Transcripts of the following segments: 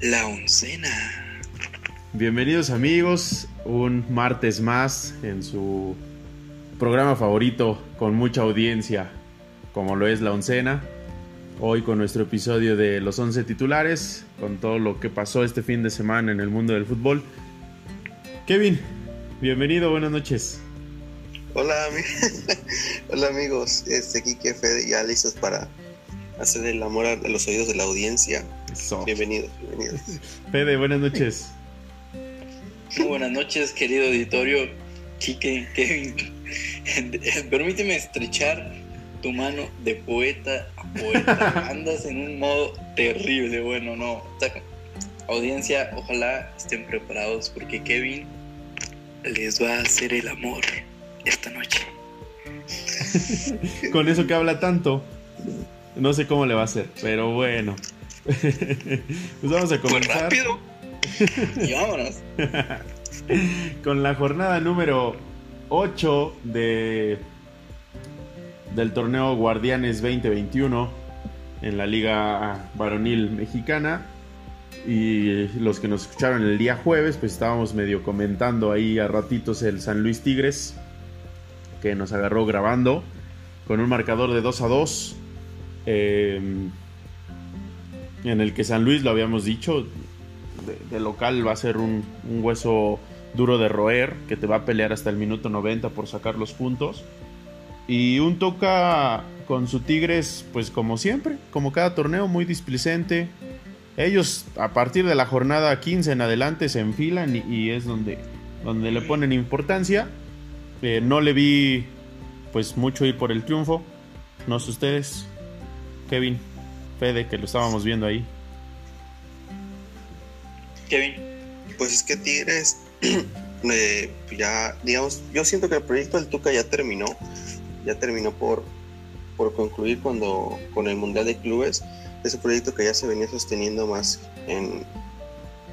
La oncena. Bienvenidos amigos, un martes más en su programa favorito con mucha audiencia, como lo es La oncena. Hoy con nuestro episodio de los 11 titulares, con todo lo que pasó este fin de semana en el mundo del fútbol. Kevin, bienvenido, buenas noches. Hola, hola amigos, este aquí que Fede ya listos para hacer el amor a los oídos de la audiencia. Bienvenidos, bienvenidos. Fede, buenas noches. Muy buenas noches, querido auditorio. Chique, Kevin, permíteme estrechar tu mano de poeta a poeta. Andas en un modo terrible, bueno, no. Audiencia, ojalá estén preparados porque Kevin les va a hacer el amor esta noche. Con eso que habla tanto, no sé cómo le va a hacer, pero bueno. pues vamos a comenzar. rápido. y vámonos. Con la jornada número 8 de del torneo Guardianes 2021 en la Liga Varonil Mexicana. Y los que nos escucharon el día jueves, pues estábamos medio comentando ahí a ratitos el San Luis Tigres, que nos agarró grabando con un marcador de 2 a 2. Em, en el que San Luis, lo habíamos dicho, de, local va a ser un, hueso duro de roer, que te va a pelear hasta el minuto 90 por sacar los puntos. Y un toca con su Tigres, pues como siempre, como cada torneo, muy displicente. Ellos a partir de la jornada 15 en adelante se enfilan y, es donde, donde le ponen importancia. Eh, no le vi pues mucho ir por el triunfo. No sé ustedes, Kevin, Fede, que lo estábamos viendo ahí. Kevin. Pues es que Tigres, eh, ya, digamos, yo siento que el proyecto del Tuca ya terminó. Ya terminó por, por concluir cuando con el Mundial de Clubes. Ese proyecto que ya se venía sosteniendo más en,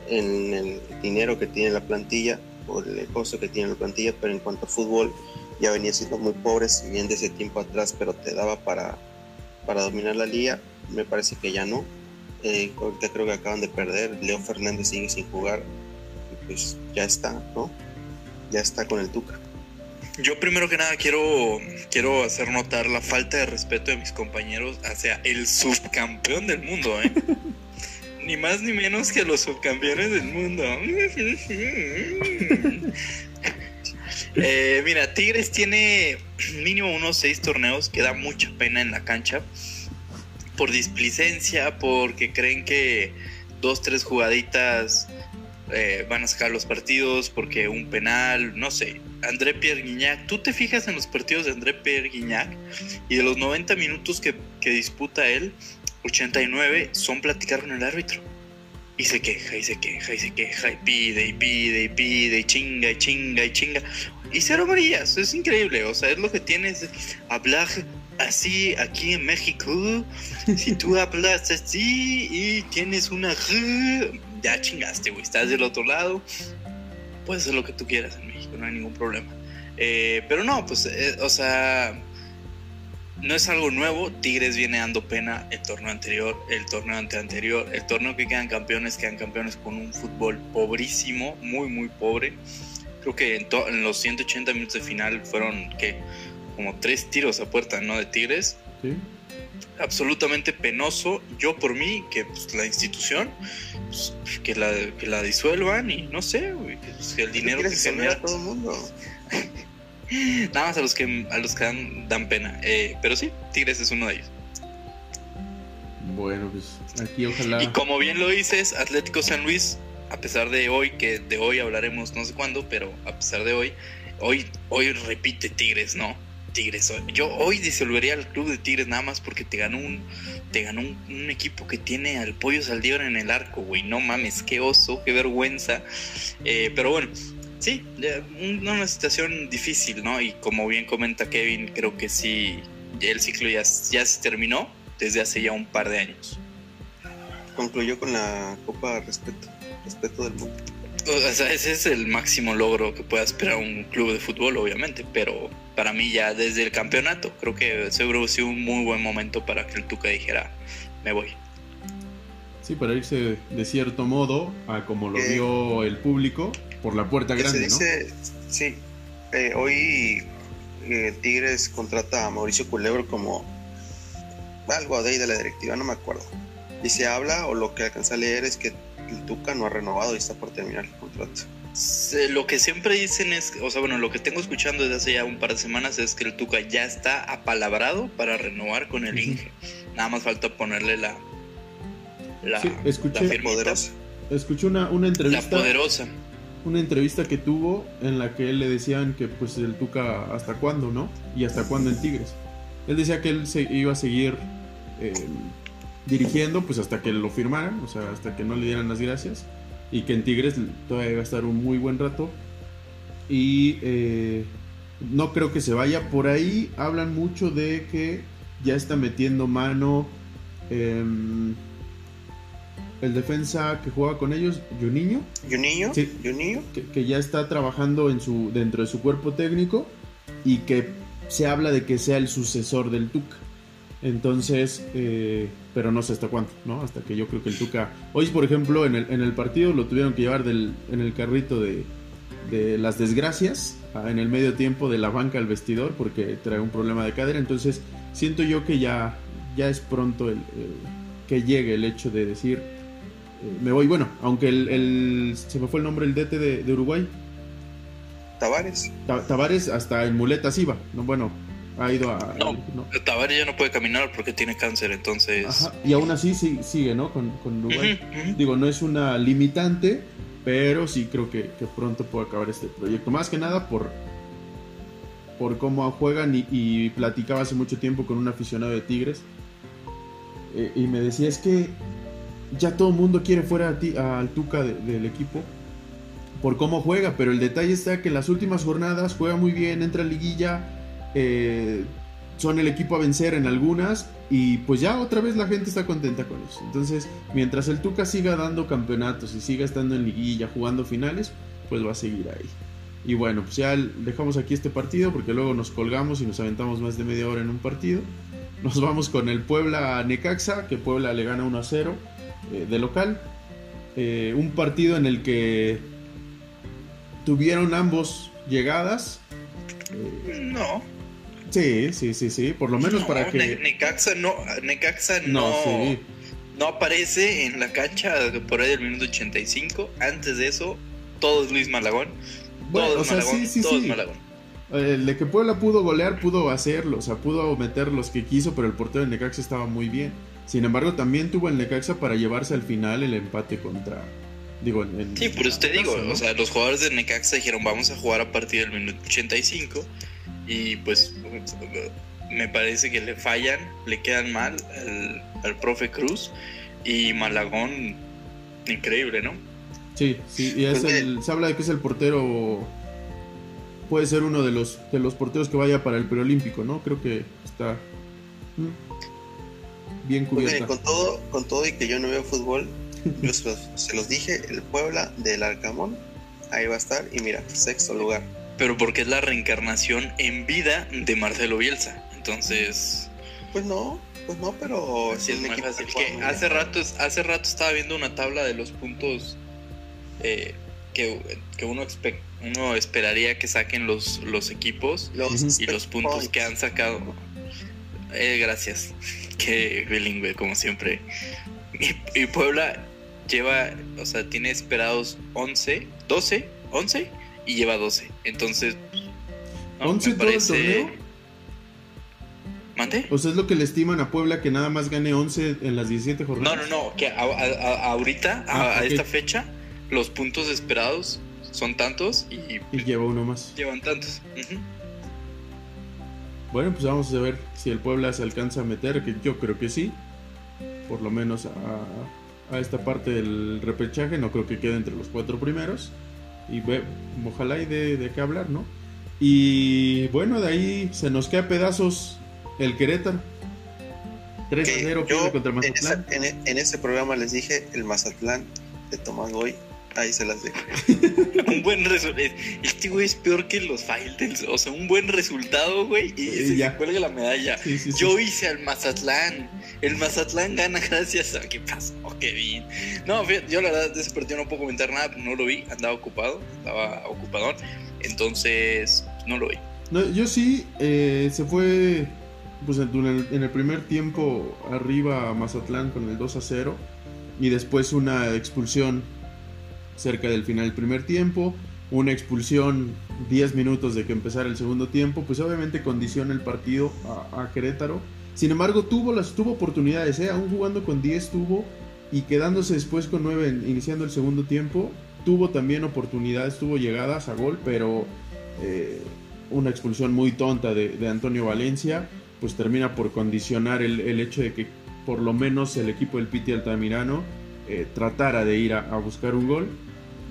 en el dinero que tiene la plantilla o el costo que tiene la plantilla, pero en cuanto a fútbol ya venía siendo muy pobre, si bien de ese tiempo atrás, pero te daba para, para dominar la liga, me parece que ya no. Eh, ahorita creo que acaban de perder, Leo Fernández sigue sin jugar, pues ya está, ¿no? Ya está con el Tuca. Yo primero que nada quiero, quiero hacer notar la falta de respeto de mis compañeros hacia el subcampeón del mundo, ¿eh? ni más ni menos que los subcampeones del mundo. Eh, mira, Tigres tiene mínimo unos seis torneos que da mucha pena en la cancha. Por displicencia, porque creen que dos, tres jugaditas eh, van a sacar los partidos, porque un penal, no sé. André Pierre Guignac, tú te fijas en los partidos de André Pierre Guignac y de los 90 minutos que, que disputa él, 89 son platicar con el árbitro. Y se queja, y se queja, y se queja, y pide, y pide, y pide, y chinga, y chinga, y chinga. Y cero amarillas, es increíble. O sea, es lo que tienes hablar así aquí en México. Si tú hablas así y tienes una. Ya chingaste, güey. Estás del otro lado. Puedes hacer lo que tú quieras en México, no hay ningún problema. Eh, pero no, pues, eh, o sea no es algo nuevo. Tigres viene dando pena el torneo anterior, el torneo anterior, el torneo que quedan campeones, quedan campeones con un fútbol pobrísimo, muy, muy pobre. Creo que en, los 180 minutos de final fueron que como tres tiros a puerta, ¿no? De Tigres. Sí. Absolutamente penoso. Yo por mí, que pues, la institución, pues, que, la, que la disuelvan y no sé, que, el dinero que se genera. todo el mundo. Nada más a los que, a los que dan, pena. Eh, pero sí, Tigres es uno de ellos. Bueno, pues aquí ojalá. Y como bien lo dices, Atlético San Luis, a pesar de hoy, que de hoy hablaremos no sé cuándo, pero a pesar de hoy, hoy, hoy repite Tigres, ¿no? Tigres. Yo hoy disolvería al club de Tigres nada más porque te ganó un, te ganó un, equipo que tiene al pollo Saldívar en el arco, güey. No mames, qué oso, qué vergüenza. Eh, pero bueno, Sí, una situación difícil, ¿no? Y como bien comenta Kevin, creo que sí, el ciclo ya se terminó desde hace ya un par de años. Concluyó con la Copa Respeto, Respeto del Mundo. O sea, ese es el máximo logro que pueda esperar un club de fútbol, obviamente, pero para mí ya desde el campeonato, creo que seguro ha sido un muy buen momento para que el Tuca dijera, me voy. Sí, para irse de cierto modo a como lo vio el público por la puerta grande, se dice, Sí, eh, hoy eh, Tigres contrata a Mauricio Culebro como algo de ahí de la directiva, no me acuerdo. Y se habla, o lo que alcanza a leer es que el Tuca no ha renovado y está por terminar el contrato. Lo que siempre dicen es, o sea, bueno, lo que tengo escuchando desde hace ya un par de semanas es que el Tuca ya está apalabrado para renovar con el Inge. Nada más falta ponerle la, la, sí, escuché, poderosa. Escuché una, una entrevista. La poderosa. Una entrevista que tuvo en la que él le decían que pues el Tuca hasta cuándo, ¿no? Y hasta cuándo en Tigres. Él decía que él se iba a seguir eh, dirigiendo pues hasta que lo firmaran, o sea, hasta que no le dieran las gracias. Y que en Tigres todavía va a estar un muy buen rato. Y eh, no creo que se vaya. Por ahí hablan mucho de que ya está metiendo mano em, el defensa que juega con ellos, Juninho. Juninho, sí, Juninho. Que, que, ya está trabajando en su, dentro de su cuerpo técnico y que se habla de que sea el sucesor del Tuca. Entonces, eh, pero no sé hasta cuánto, ¿no? Hasta que yo creo que el Tuca. Hoy, por ejemplo, en el, en el partido lo tuvieron que llevar del, en el carrito de, de las desgracias en el medio tiempo de la banca al vestidor porque trae un problema de cadera. Entonces, siento yo que ya, ya es pronto el, que llegue el hecho de decir, eh, me voy. Bueno, aunque el, se me fue el nombre el DT de, de Uruguay. Tavares. Tavares hasta en muletas iba. No, bueno, ha ido a... No, Tavares ya no puede caminar porque tiene cáncer, entonces... Y aún así sigue, ¿no? Con, Uruguay. Digo, no es una limitante, pero sí creo que, pronto puede acabar este proyecto. Más que nada por, por cómo juegan y, platicaba hace mucho tiempo con un aficionado de Tigres eh, y me decía, es que ya todo el mundo quiere fuera a ti, al Tuca del equipo por cómo juega, pero el detalle está que en las últimas jornadas juega muy bien, entra a liguilla, eh, son el equipo a vencer en algunas y pues ya otra vez la gente está contenta con eso. Entonces, mientras el Tuca siga dando campeonatos y siga estando en liguilla, jugando finales, pues va a seguir ahí. Y bueno, pues ya dejamos aquí este partido porque luego nos colgamos y nos aventamos más de media hora en un partido. Nos vamos con el Puebla Necaxa, que Puebla le gana 1 a 0 eh, de local. Eh, un partido en el que tuvieron ambos llegadas. no. Sí, sí, sí, sí, por lo menos para que... Necaxa no, Necaxa no, no, aparece en la cancha por ahí del minuto 85. Antes de eso, todo es Luis Malagón. todo es Malagón, sí, sí, todo Es Malagón. El de que Puebla pudo golear, pudo hacerlo, o sea, pudo meter los que quiso, pero el portero de Necaxa estaba muy bien. Sin embargo, también tuvo el Necaxa para llevarse al final el empate contra, Digo, sí, por usted digo, o sea, los jugadores de Necaxa dijeron vamos a jugar a partir del minuto 85 y pues me parece que le fallan, le quedan mal al, profe Cruz y Malagón, increíble, ¿no? Sí, sí, y es pues, el, se habla de que es el portero, puede ser uno de los, de los porteros que vaya para el preolímpico, ¿no? Creo que está mm, bien pues, cubierto. con, todo, con todo y que yo no veo fútbol, yo se los dije, el Puebla del Arcamón, ahí va a estar y mira, sexto lugar pero porque es la reencarnación en vida de Marcelo Bielsa. Entonces. Pues no, pues no, pero si el equipo que hace rato, hace rato estaba viendo una tabla de los puntos eh, que, uno, uno esperaría que saquen los, los equipos y los puntos que han sacado. Eh, gracias. Qué bilingüe, como siempre. Y, y, Puebla lleva, o sea, tiene esperados 11, 12, 11 y lleva 12. Entonces, no, ¿11 me parece... ¿Mande? O sea, es lo que le estiman a Puebla que nada más gane 11 en las 17 jornadas. No, no, no, que ahorita, a, ah, esta fecha, los puntos esperados son tantos y, y lleva uno más. Llevan tantos. Bueno, pues vamos a ver si el Puebla se alcanza a meter, que yo creo que sí. Por lo menos a, a esta parte del repechaje, no creo que quede entre los cuatro primeros y ojalá hay de, de qué hablar, ¿no? Y bueno, de ahí se nos queda pedazos el Querétaro. 3 0 contra Mazatlán. En, ese programa les dije el Mazatlán de Tomás Boy Ahí se las dejo. un buen resultado. Este güey es peor que los Fighters. O sea, un buen resultado, güey. Y, Y se ya. cuelga la medalla. Sí, sí, sí. Yo hice al Mazatlán. El Mazatlán gana gracias a. ¿Qué pasó, Kevin? No, fíjate, yo la verdad de ese partido no puedo comentar nada. No lo vi. Andaba ocupado. Andaba ocupadón. Entonces, no lo vi. No, yo sí, eh, se fue pues en el, en el primer tiempo arriba a Mazatlán con el 2 a 0 y después una expulsión cerca del final del primer tiempo, una expulsión 10 minutos de que empezara el segundo tiempo, pues obviamente condiciona el partido a, Querétaro. Sin embargo, tuvo las tuvo oportunidades, ¿eh? aún jugando con 10 tuvo y quedándose después con 9 en- iniciando el segundo tiempo, tuvo también oportunidades, tuvo llegadas a gol, pero eh, una expulsión muy tonta de, Antonio Valencia, pues termina por condicionar el, hecho de que por lo menos el equipo del Piti Altamirano eh, tratara de ir a buscar un gol.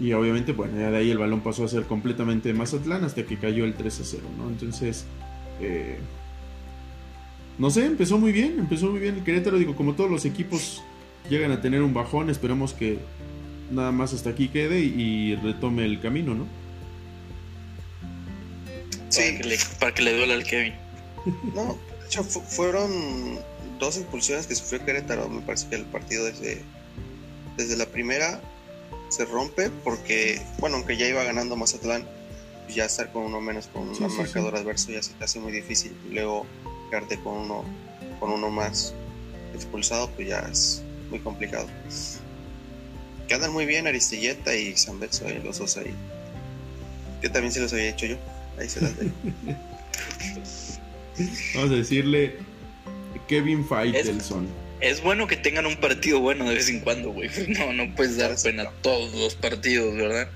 Y obviamente, bueno, ya de ahí el balón pasó a ser completamente de Mazatlán hasta que cayó el 3 a 0, ¿no? Entonces, eh, no sé, empezó muy bien, empezó muy bien el Querétaro, digo, como todos los equipos llegan a tener un bajón, esperemos que nada más hasta aquí quede y, y retome el camino, ¿no? Sí, Para, que le, para que le duela al Kevin. no, de hecho fu- fueron dos expulsiones que sufrió Querétaro. Me parece que el partido desde, desde la primera se rompe porque, bueno, aunque ya iba ganando Mazatlán, pues ya estar con uno menos, con Sí, un sí, marcador adverso ya se te hace muy difícil. Luego quedarte con uno, con uno más expulsado, pues ya es muy complicado. Que andan muy bien Aristilleta y San Betso, eh, los dos ahí. Que también se los había hecho yo. Ahí se las dejo. Vamos a decirle Kevin Faitelson. Es bueno que tengan un partido bueno de vez en cuando, güey. No, no puedes dar pena todos los partidos, ¿verdad?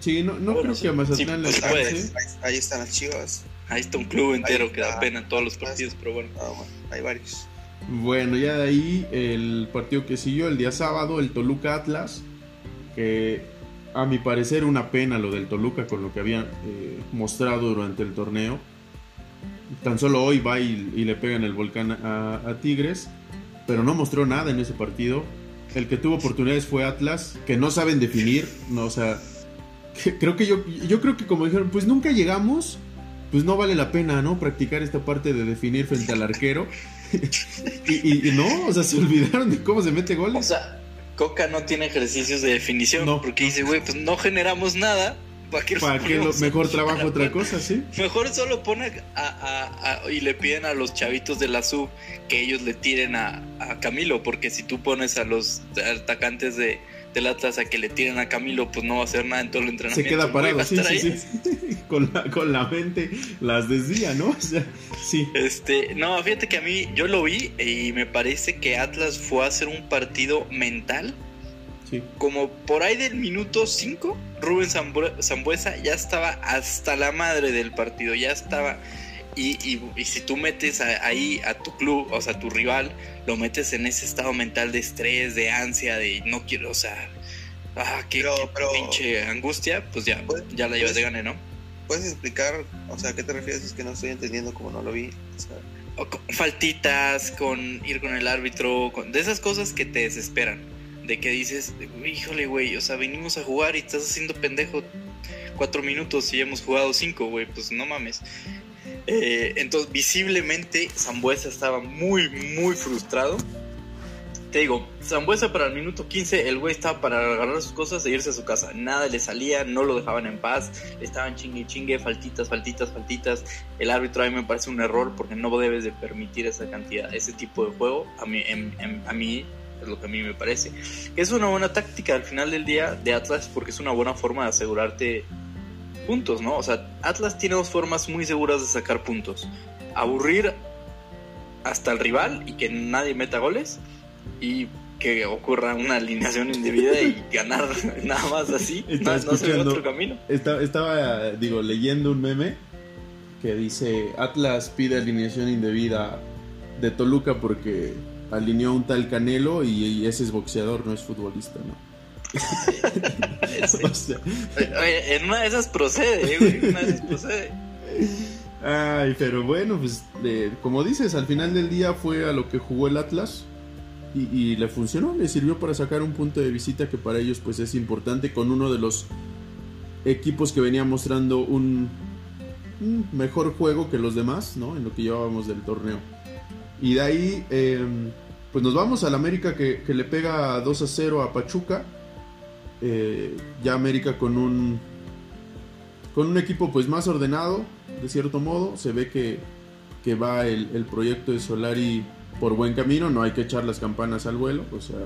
Sí, no, no Bueno, creo sí. que a Mazatlán Sí, le pues, alcance. puedes. Ahí, ahí están las chivas. Ahí está un club entero que da pena en todos los partidos, pero bueno. Ah, bueno, hay varios. Bueno, ya de ahí el partido que siguió el día sábado, el Toluca Atlas, que a mi parecer una pena lo del Toluca con lo que habían eh, mostrado durante el torneo. Tan solo hoy va y, y le pegan el volcán a, a Tigres, pero no mostró nada en ese partido. El que tuvo oportunidades fue Atlas, que no saben definir, no, o sea, que- creo que yo, yo creo que como dijeron, pues nunca llegamos, pues no vale la pena, ¿no? Practicar esta parte de definir frente al arquero. y, y- y no, o sea, se olvidaron de cómo se mete O goles. sea, Coca no tiene ejercicios de definición No. porque dice, güey, pues no generamos nada. ¿Para qué, Para lo, mejor trabajo otra cosa, ¿sí? Mejor solo pone a, a- a- y le piden a los chavitos de la sub que ellos le tiren a, a Camilo, porque si tú pones a los atacantes de, del Atlas a que le tiren a Camilo, pues no va a hacer nada en todo el Se entrenamiento. queda güey, va parado, sí, sí. con, la, con la mente las desvía, ¿no? O sea, sí. Este, no, fíjate que a mí yo lo vi y me parece que Atlas fue a hacer un partido mental. Sí. Como por ahí del minuto 5, Rubén Zambu- Zambuesa ya estaba hasta la madre del partido, ya estaba. Y, y- y si tú metes a- ahí a tu club, o sea, a tu rival, lo metes en ese estado mental de estrés, de ansia, de no quiero, o sea, ah, qué, Pero- qué pero- pinche angustia, pues ya, Pues- ya la llevas pues- de gane, ¿no? ¿Puedes explicar, o sea, a qué te refieres? Es que no estoy entendiendo como no lo vi. O sea, O con faltitas, con ir con el árbitro, con, de esas cosas que te desesperan. De que dices, híjole, güey, o sea, venimos a jugar y estás haciendo pendejo cuatro minutos y hemos jugado cinco, güey, pues no mames. Eh, entonces, visiblemente, Zambuesa estaba muy, muy frustrado. Te digo, Zambuesa para el minuto 15, el güey estaba para agarrar sus cosas e irse a su casa. Nada le salía, no lo dejaban en paz, estaban chingue chingue, faltitas, faltitas, faltitas el árbitro a mí me parece un error porque no debes de permitir esa cantidad, ese tipo de juego. A mí es lo que a mí me parece. Es una buena táctica al final del día de Atlas porque es una buena forma de asegurarte puntos, ¿no? O sea, Atlas tiene dos formas muy seguras de sacar puntos. Aburrir hasta el rival y que nadie meta goles y que ocurra una alineación indebida y ganar nada más así. No, no se ve otro camino. Estaba, estaba, digo, leyendo un meme que dice Atlas pide alineación indebida de Toluca porque alineó un tal Canelo y, y ese es boxeador, no es futbolista, ¿no? O sea, Oye, en una de esas procede, eh, güey. En una de esas procede. Ay, pero bueno, pues de- como dices, al final del día fue a lo que jugó el Atlas. y, le funcionó, le sirvió para sacar un punto de visita que para ellos pues es importante con uno de los equipos que venía mostrando un, mejor juego que los demás, ¿no? En lo que llevábamos del torneo. Y de ahí, em, pues nos vamos al América que, le pega 2 a 0 a Pachuca. Eh, ya América con un con un equipo pues más ordenado, de cierto modo. Se ve que, que va el, el proyecto de Solari por buen camino, no hay que echar las campanas al vuelo, o sea,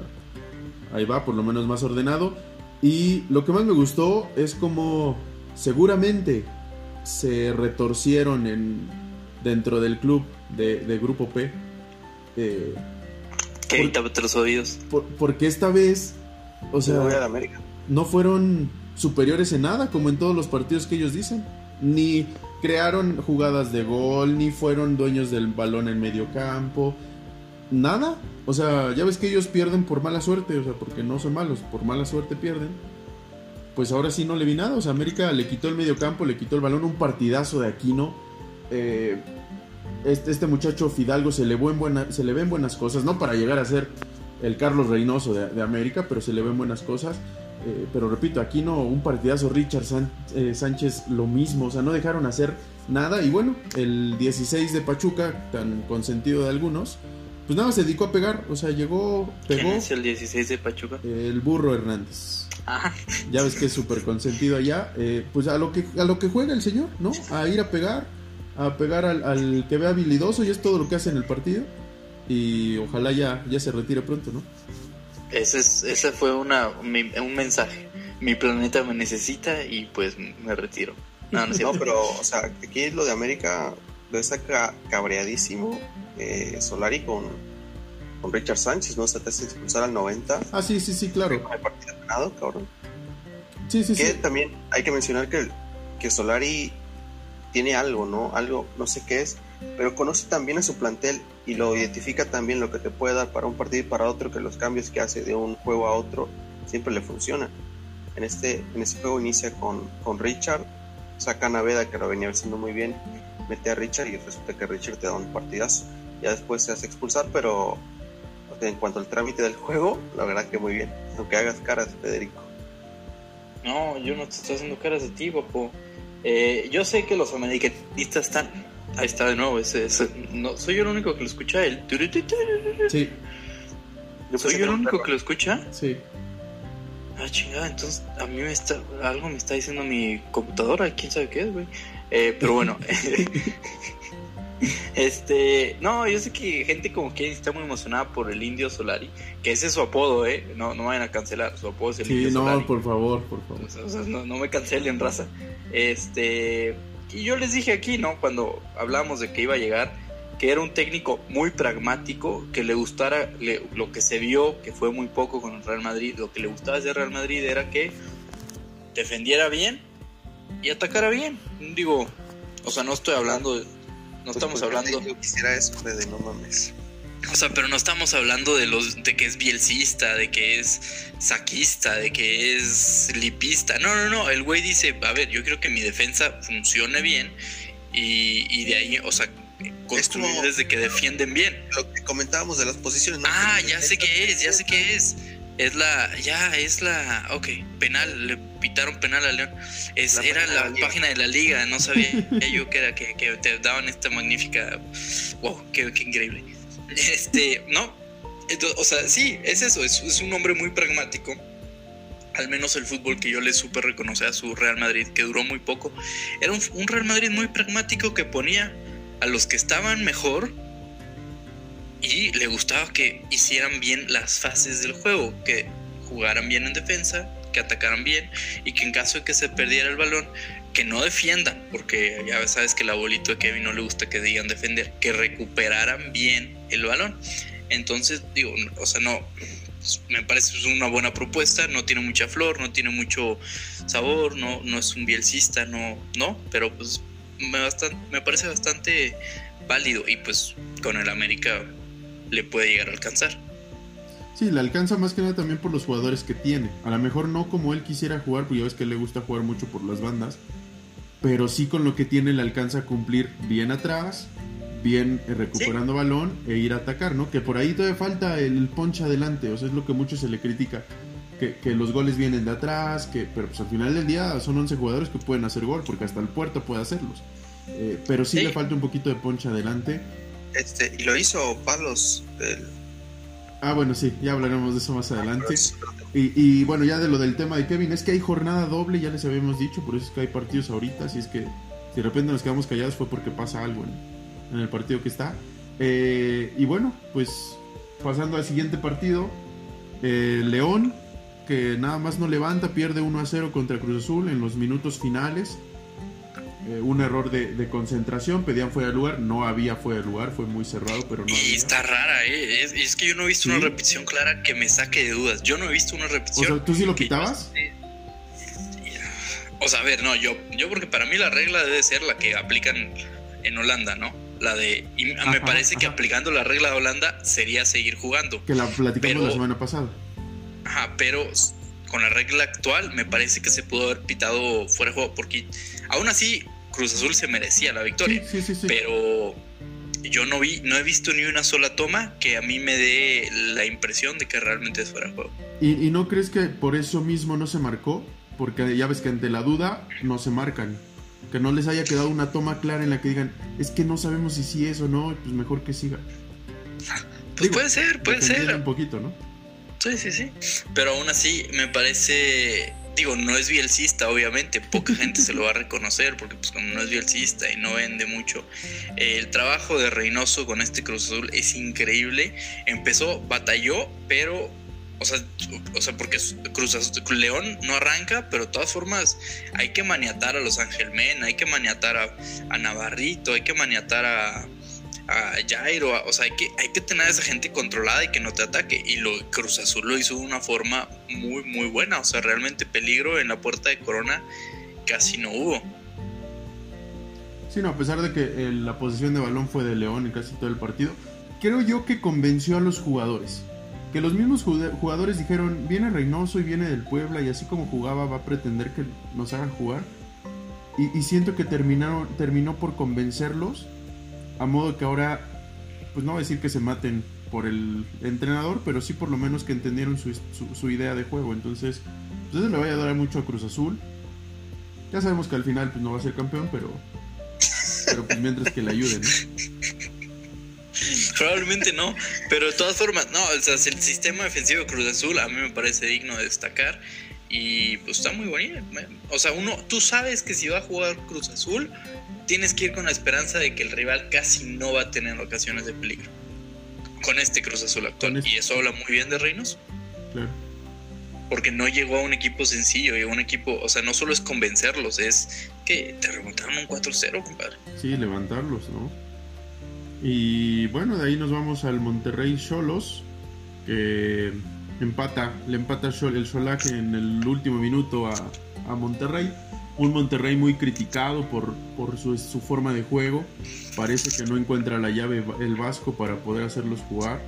ahí va, por lo menos más ordenado. Y lo que más me gustó es como seguramente se retorcieron en, dentro del club de, Grupo P. Eh, ¿Qué por, los oídos? porque esta vez, o sea, no fueron superiores en nada, como en todos los partidos que ellos dicen. Ni crearon jugadas de gol, ni fueron dueños del balón en medio campo, nada. O sea, ya ves que ellos pierden por mala suerte, o sea, porque no son malos, por mala suerte pierden. Pues ahora sí no le vi nada. O sea, América le quitó el medio campo, le quitó el balón, un partidazo de Aquino. Eh, este, este, muchacho Fidalgo se le, buena, se le ven buenas cosas, no para llegar a ser el Carlos Reynoso de, América, pero se le ven buenas cosas. Eh, pero repito, Aquino, un partidazo, Richard eh, Sánchez lo mismo, o sea, no dejaron hacer nada. Y bueno, el 16 de Pachuca, tan consentido de algunos, pues nada, se dedicó a pegar, o sea, llegó, pegó. ¿Quién es el 16 de Pachuca? El burro Hernández. Ah. Ya ves que es súper consentido allá. Pues a lo, que, a lo que juega el señor, ¿no? A ir a pegar, a pegar al, que ve habilidoso y es todo lo que hace en el partido. Y ojalá ya, ya se retire pronto, ¿no? Ese, es, ese fue una, un mensaje. Mi planeta me necesita y pues me retiro. No, no, pero, o sea, aquí lo de América lo está cabreadísimo eh, Solari con, con Richard Sánchez, ¿no? Se te hace expulsar al 90. Ah, sí, sí, sí, claro. el partido ganado, cabrón. Sí, sí, que también hay que mencionar que, que Solari tiene algo, ¿no? Algo, no sé qué es, pero conoce también a su plantel y lo identifica también lo que te puede dar para un partido y para otro, que los cambios que hace de un juego a otro siempre le funcionan. En este, en este juego inicia con, con Richard, saca Naveda que lo venía haciendo muy bien, mete a Richard y resulta que Richard te da un partidazo ya después se hace expulsar, pero en cuanto al trámite del juego, la verdad que muy bien, aunque hagas caras, Federico. No, yo no te estoy haciendo caras de ti, papo. Eh, yo sé que los americanistas están... Ahí está de nuevo, ese, no, soy yo el único que lo escucha, el... Sí. ¿Soy yo el único que lo escucha? Sí. Ah, chingada, entonces a mí me está... Algo me está diciendo mi computadora, quién sabe qué es, güey. Eh, pero bueno... Este, no, yo sé que gente como que está muy emocionada por el Indio Solari, que ese es su apodo, ¿eh? No, no vayan a cancelar, su apodo es el Indio Solari. Sí, no, por favor, por favor. O sea, no, me cancelen, raza. Este, y yo les dije aquí, ¿no? Cuando hablamos de que iba a llegar, que era un técnico muy pragmático, que le gustara lo que se vio, que fue muy poco con el Real Madrid, lo que le gustaba de Real Madrid era que defendiera bien y atacara bien. Digo, o sea, no estoy hablando de no estamos hablando. Yo quisiera eso, de no mames. O sea, pero no estamos hablando de los de que es bielcista, de que es saquista, de que es lipista. No, no, no. El güey dice, a ver, yo quiero que mi defensa funcione bien y, y de ahí, o sea, construir desde que defienden bien. Lo que comentábamos de las posiciones. Ah, ya sé qué es, ya sé qué es. Es la, ya, es la, ok, penal, le pitaron penal a León. Es, era la página de la liga, no sabía yo que era que, te daban esta magnífica, wow, qué, increíble. Este, no, o sea, sí, es eso, es, un hombre muy pragmático. Al menos el fútbol que yo le supe reconocer a su Real Madrid, que duró muy poco, era un, un Real Madrid muy pragmático que ponía a los que estaban mejor y le gustaba que hicieran bien las fases del juego, que jugaran bien en defensa, que atacaran bien y que en caso de que se perdiera el balón, que no defiendan, porque ya sabes que el abuelito de Kevin no le gusta que digan defender, que recuperaran bien el balón. Entonces, digo, o sea, no, me parece una buena propuesta, no tiene mucha flor, no tiene mucho sabor, no, no es un bielcista, no, no, pero pues me, me parece bastante válido y pues con el América le puede llegar a alcanzar. Sí, le alcanza más que nada también por los jugadores que tiene. A lo mejor no como él quisiera jugar, porque ya ves que le gusta jugar mucho por las bandas. Pero sí con lo que tiene le alcanza a cumplir bien atrás, bien eh, recuperando balón e ir a atacar, ¿no? Que por ahí todavía falta el poncha adelante, o sea, es lo que mucho se le critica. Que, que los goles vienen de atrás, que, pero pues al final del día son 11 jugadores que pueden hacer gol, porque hasta el puerto puede hacerlos. Eh, pero sí, Sí. le falta un poquito de poncha adelante. Este, y lo hizo Palos del Ah, bueno, sí, ya hablaremos de eso más adelante. Y, y, bueno, ya de lo del tema de Kevin, es que hay jornada doble, ya les habíamos dicho, por eso es que hay partidos ahorita, así es que si de repente nos quedamos callados fue porque pasa algo en, en el partido que está. Eh, y bueno, pues pasando al siguiente partido, eh, León, que nada más no levanta, pierde 1 a 0 contra Cruz Azul en los minutos finales. Eh, un error de, de concentración, pedían fuera de lugar, no había fuera de lugar, fue muy cerrado, pero no Y había. está rara, ¿eh? Es, es que yo no he visto una repetición clara que me saque de dudas. Yo no he visto una O repetición. sea, ¿tú sí lo yo quitabas? esté- O sea, a ver, no, yo, yo porque para mí la regla debe ser la que aplican en Holanda, ¿no? La de. Y me Ajá, parece que aplicando la regla de Holanda sería seguir jugando. Que la platicamos Pero- la semana pasada. Ajá, pero con la regla actual me parece que se pudo haber pitado fuera de juego porque aún así Cruz Azul se merecía la victoria. Sí, sí, sí. pero yo no vi, no he visto ni una sola toma que a mí me dé la impresión de que realmente es fuera de juego. ¿Y, y no crees que por eso mismo no se marcó? Porque ya ves que ante la duda no se marcan. Que no les haya quedado una toma clara en la que digan, es que no sabemos si sí es o no, pues mejor que siga. Pues Digo, puede ser, puede ser. un poquito, ¿no? Sí, sí, sí. Pero aún así me parece, digo, no es bielcista, obviamente, poca gente se lo va a reconocer porque pues como no es bielcista y no vende mucho, eh, el trabajo de Reynoso con este Cruz Azul es increíble. Empezó, batalló, pero, o sea, o sea porque Cruz Azul, León no arranca, pero de todas formas hay que maniatar a los Ángel Men, hay que maniatar a, a Navarrito, hay que maniatar a a Jairo, a- o sea, hay que, hay que tener a esa gente controlada y que no te ataque. Y lo Cruz Azul lo hizo de una forma muy, muy buena. O sea, realmente peligro en la puerta de Corona casi no hubo. Sí, no, a pesar de que eh, la posición de balón fue de León en casi todo el partido, creo yo que convenció a los jugadores. Que los mismos jugadores dijeron, viene Reynoso y viene del Puebla y así como jugaba va a pretender que nos hagan jugar. Y, y siento que terminaron, terminó por convencerlos, a modo que ahora, pues no voy a decir que se maten por el entrenador, pero sí por lo menos que entendieron su, su- su idea de juego. Entonces, pues eso le va a ayudar mucho a Cruz Azul. Ya sabemos que al final pues, no va a ser campeón, pero pero pues mientras que le ayuden. Probablemente no, pero de todas formas, no, o sea, el sistema defensivo de Cruz Azul a mí me parece digno de destacar y pues está muy bonito. O sea, uno, tú sabes que si va a jugar Cruz Azul, tienes que ir con la esperanza de que el rival casi no va a tener ocasiones de peligro con este Cruz Azul actual. Con este- Y eso habla muy bien de Reynos. Claro. porque no llegó a un equipo sencillo, llegó a un equipo, o sea, no solo es convencerlos, es que te remontaron un 4-0, compadre. Sí, levantarlos, ¿no? Y bueno, de ahí nos vamos al Monterrey Cholos, que empata, le empata el Xolaje en el último minuto a, a Monterrey. Un Monterrey muy criticado por, por su, su forma de juego. Parece que no encuentra la llave el Vasco para poder hacerlos jugar.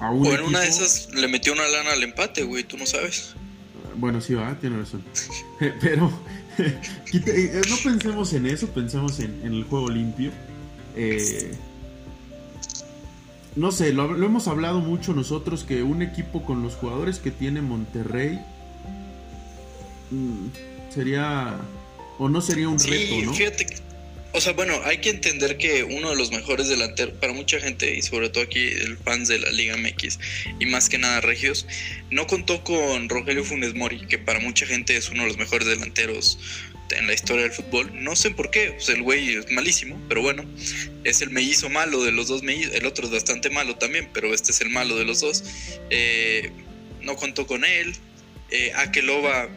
A un O en una de esas le metió una lana al empate, güey, tú no sabes. Bueno, sí, va, tiene razón. Pero eh, no pensemos en eso, pensemos en, en el juego limpio. Eh, no sé, lo, lo hemos hablado mucho nosotros que un equipo con los jugadores que tiene Monterrey mm, sería o no sería un Sí, reto, ¿no? fíjate que, o sea, bueno, hay que entender que uno de los mejores delanteros, para mucha gente y sobre todo aquí el fans de la Liga MX y más que nada Regios, no contó con Rogelio Funes Mori, que para mucha gente es uno de los mejores delanteros en la historia del fútbol. No sé por qué, pues el güey es malísimo, pero bueno, es el mellizo malo de los dos mellizos. El otro es bastante malo también, pero este es el malo de los dos. Eh, no contó con él. Eh, Akeloba,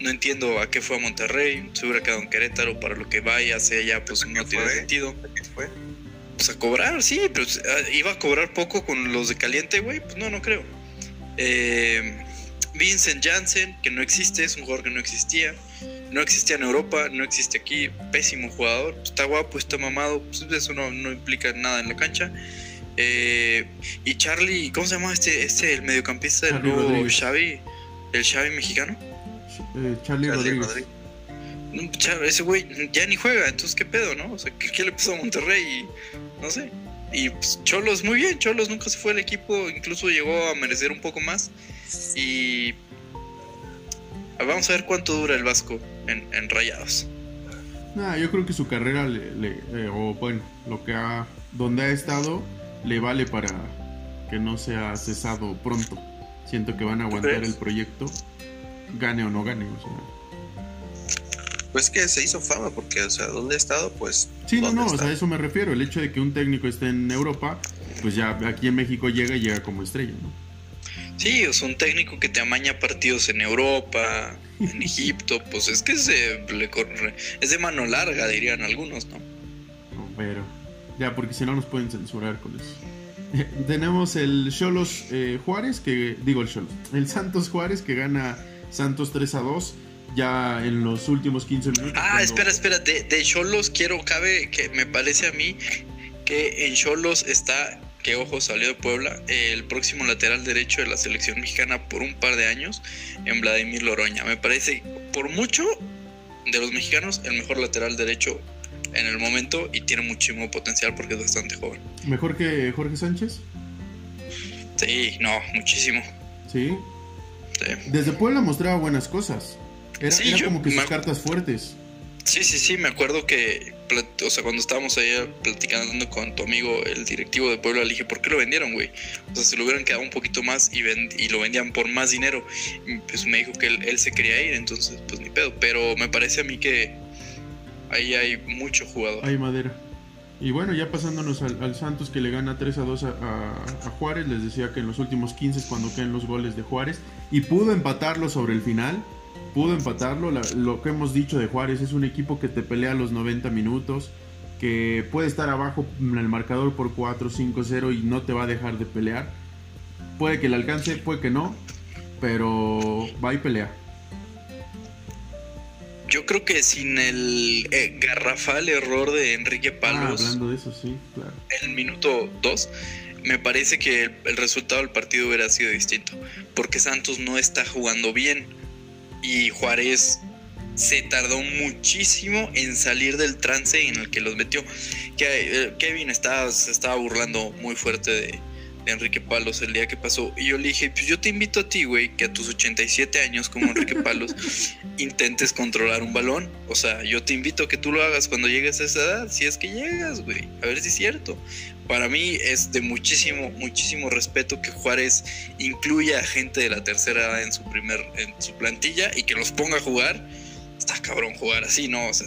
no entiendo a qué fue a Monterrey. Se hubiera quedado en Querétaro para lo que vaya hacia allá, pues ¿A qué no tiene fue? sentido. ¿Qué fue? Pues a cobrar, sí, pero ah, iba a cobrar poco con los de caliente, güey. Pues no, no creo. Eh, Vincent Janssen, que no existe, es un jugador que no existía. No existía en Europa, no existe aquí. Pésimo jugador. Está guapo, está mamado. Pues eso no, no implica nada en la cancha. Eh, y Charlie, ¿cómo se llama este, este el mediocampista del Charlie nuevo Rodríguez. Xavi? El Xavi mexicano. Eh, Charlie Charlie Rodríguez. Rodríguez. ese güey ya ni juega, entonces qué pedo, ¿no? O sea, ¿qué, le pasó a Monterrey? Y, no sé. Y pues, Cholos, muy bien, Cholos nunca se fue el equipo, incluso llegó a merecer un poco más. Y vamos a ver cuánto dura el Vasco en, Rayados. Nah, yo creo que su carrera, le, eh, o bueno, lo que ha, donde ha estado, le vale para que no sea cesado pronto. Siento que van a aguantar el proyecto, gane o no gane, o sea. Pues que se hizo fama, porque, o sea, ¿dónde ha estado? Pues. Sí, no, no, o sea, a eso me refiero. El hecho de que un técnico esté en Europa, pues ya aquí en México llega y llega como estrella, ¿no? Sí, es un técnico que te amaña partidos en Europa, en Egipto, pues es que se le corre, es de mano larga, dirían algunos, ¿no? No, pero ya, porque si no nos pueden censurar con eso. Tenemos el Cholos eh, Juárez, que digo el Cholos, el Santos Juárez que gana Santos 3 a 2 ya en los últimos 15 minutos. Ah, espera, espera, de Cholos quiero, cabe que me parece a mí que en Cholos está que ojo salió de Puebla, el próximo lateral derecho de la selección mexicana por un par de años en Vladimir Loroña. Me parece por mucho de los mexicanos el mejor lateral derecho en el momento y tiene muchísimo potencial porque es bastante joven. ¿Mejor que Jorge Sánchez? Sí, no, muchísimo. ¿Sí? Desde Puebla mostraba buenas cosas. Era, como que sus cartas fuertes. Sí, sí, sí, me acuerdo que, o sea, cuando estábamos ahí platicando con tu amigo, el directivo de Puebla, le dije, ¿por qué lo vendieron, güey? O sea, se lo hubieran quedado un poquito más y, y lo vendían por más dinero. pues me dijo que él, se quería ir, entonces, pues ni pedo. Pero me parece a mí que ahí hay mucho jugador. Hay madera. Y bueno, ya pasándonos al, Santos que le gana 3 a 2 a, a, Juárez, les decía que en los últimos 15 es cuando caen los goles de Juárez y pudo empatarlo sobre el final pudo empatarlo. lo que hemos dicho de Juárez es un equipo que te pelea los 90 minutos, que puede estar abajo en el marcador por 4, 5, 0 y no te va a dejar de pelear. Puede que le alcance, puede que no, pero va y pelea. Yo creo que sin el eh, garrafal error de Enrique ah, Palos. hablando de eso, sí, claro. En el minuto 2, me parece que el resultado del partido hubiera sido distinto. Porque Santos no está jugando bien y Juárez se tardó muchísimo en salir del trance en el que los metió. Eh, Kevin estaba, se estaba burlando muy fuerte de, Enrique Palos el día que pasó. Y yo le dije, pues yo te invito a ti, güey, que a tus 87 años como Enrique Palos intentes controlar un balón. O sea, yo te invito a que tú lo hagas cuando llegues a esa edad, si es que llegas, güey. A ver si es cierto para mí es de muchísimo, muchísimo respeto que Juárez incluya a gente de la tercera edad en su primer, en su plantilla y que los ponga a jugar. Está cabrón jugar así, ¿no? O sea,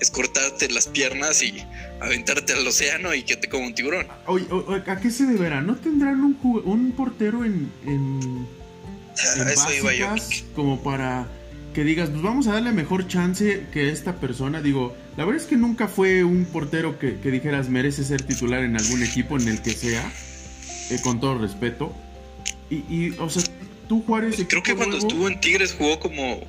es cortarte las piernas y aventarte al océano y que te coma un tiburón. Oye, ¿a qué se deberá? ¿No tendrán un, un portero en, en, Eso iba yo. como para que digas, pues vamos a darle mejor chance que esta persona. Digo, la verdad es que nunca fue un portero que, dijeras merece ser titular en algún equipo en el que sea, eh, con todo respeto. Y, o sea, tú Juárez... Creo que cuando estuvo en Tigres jugó como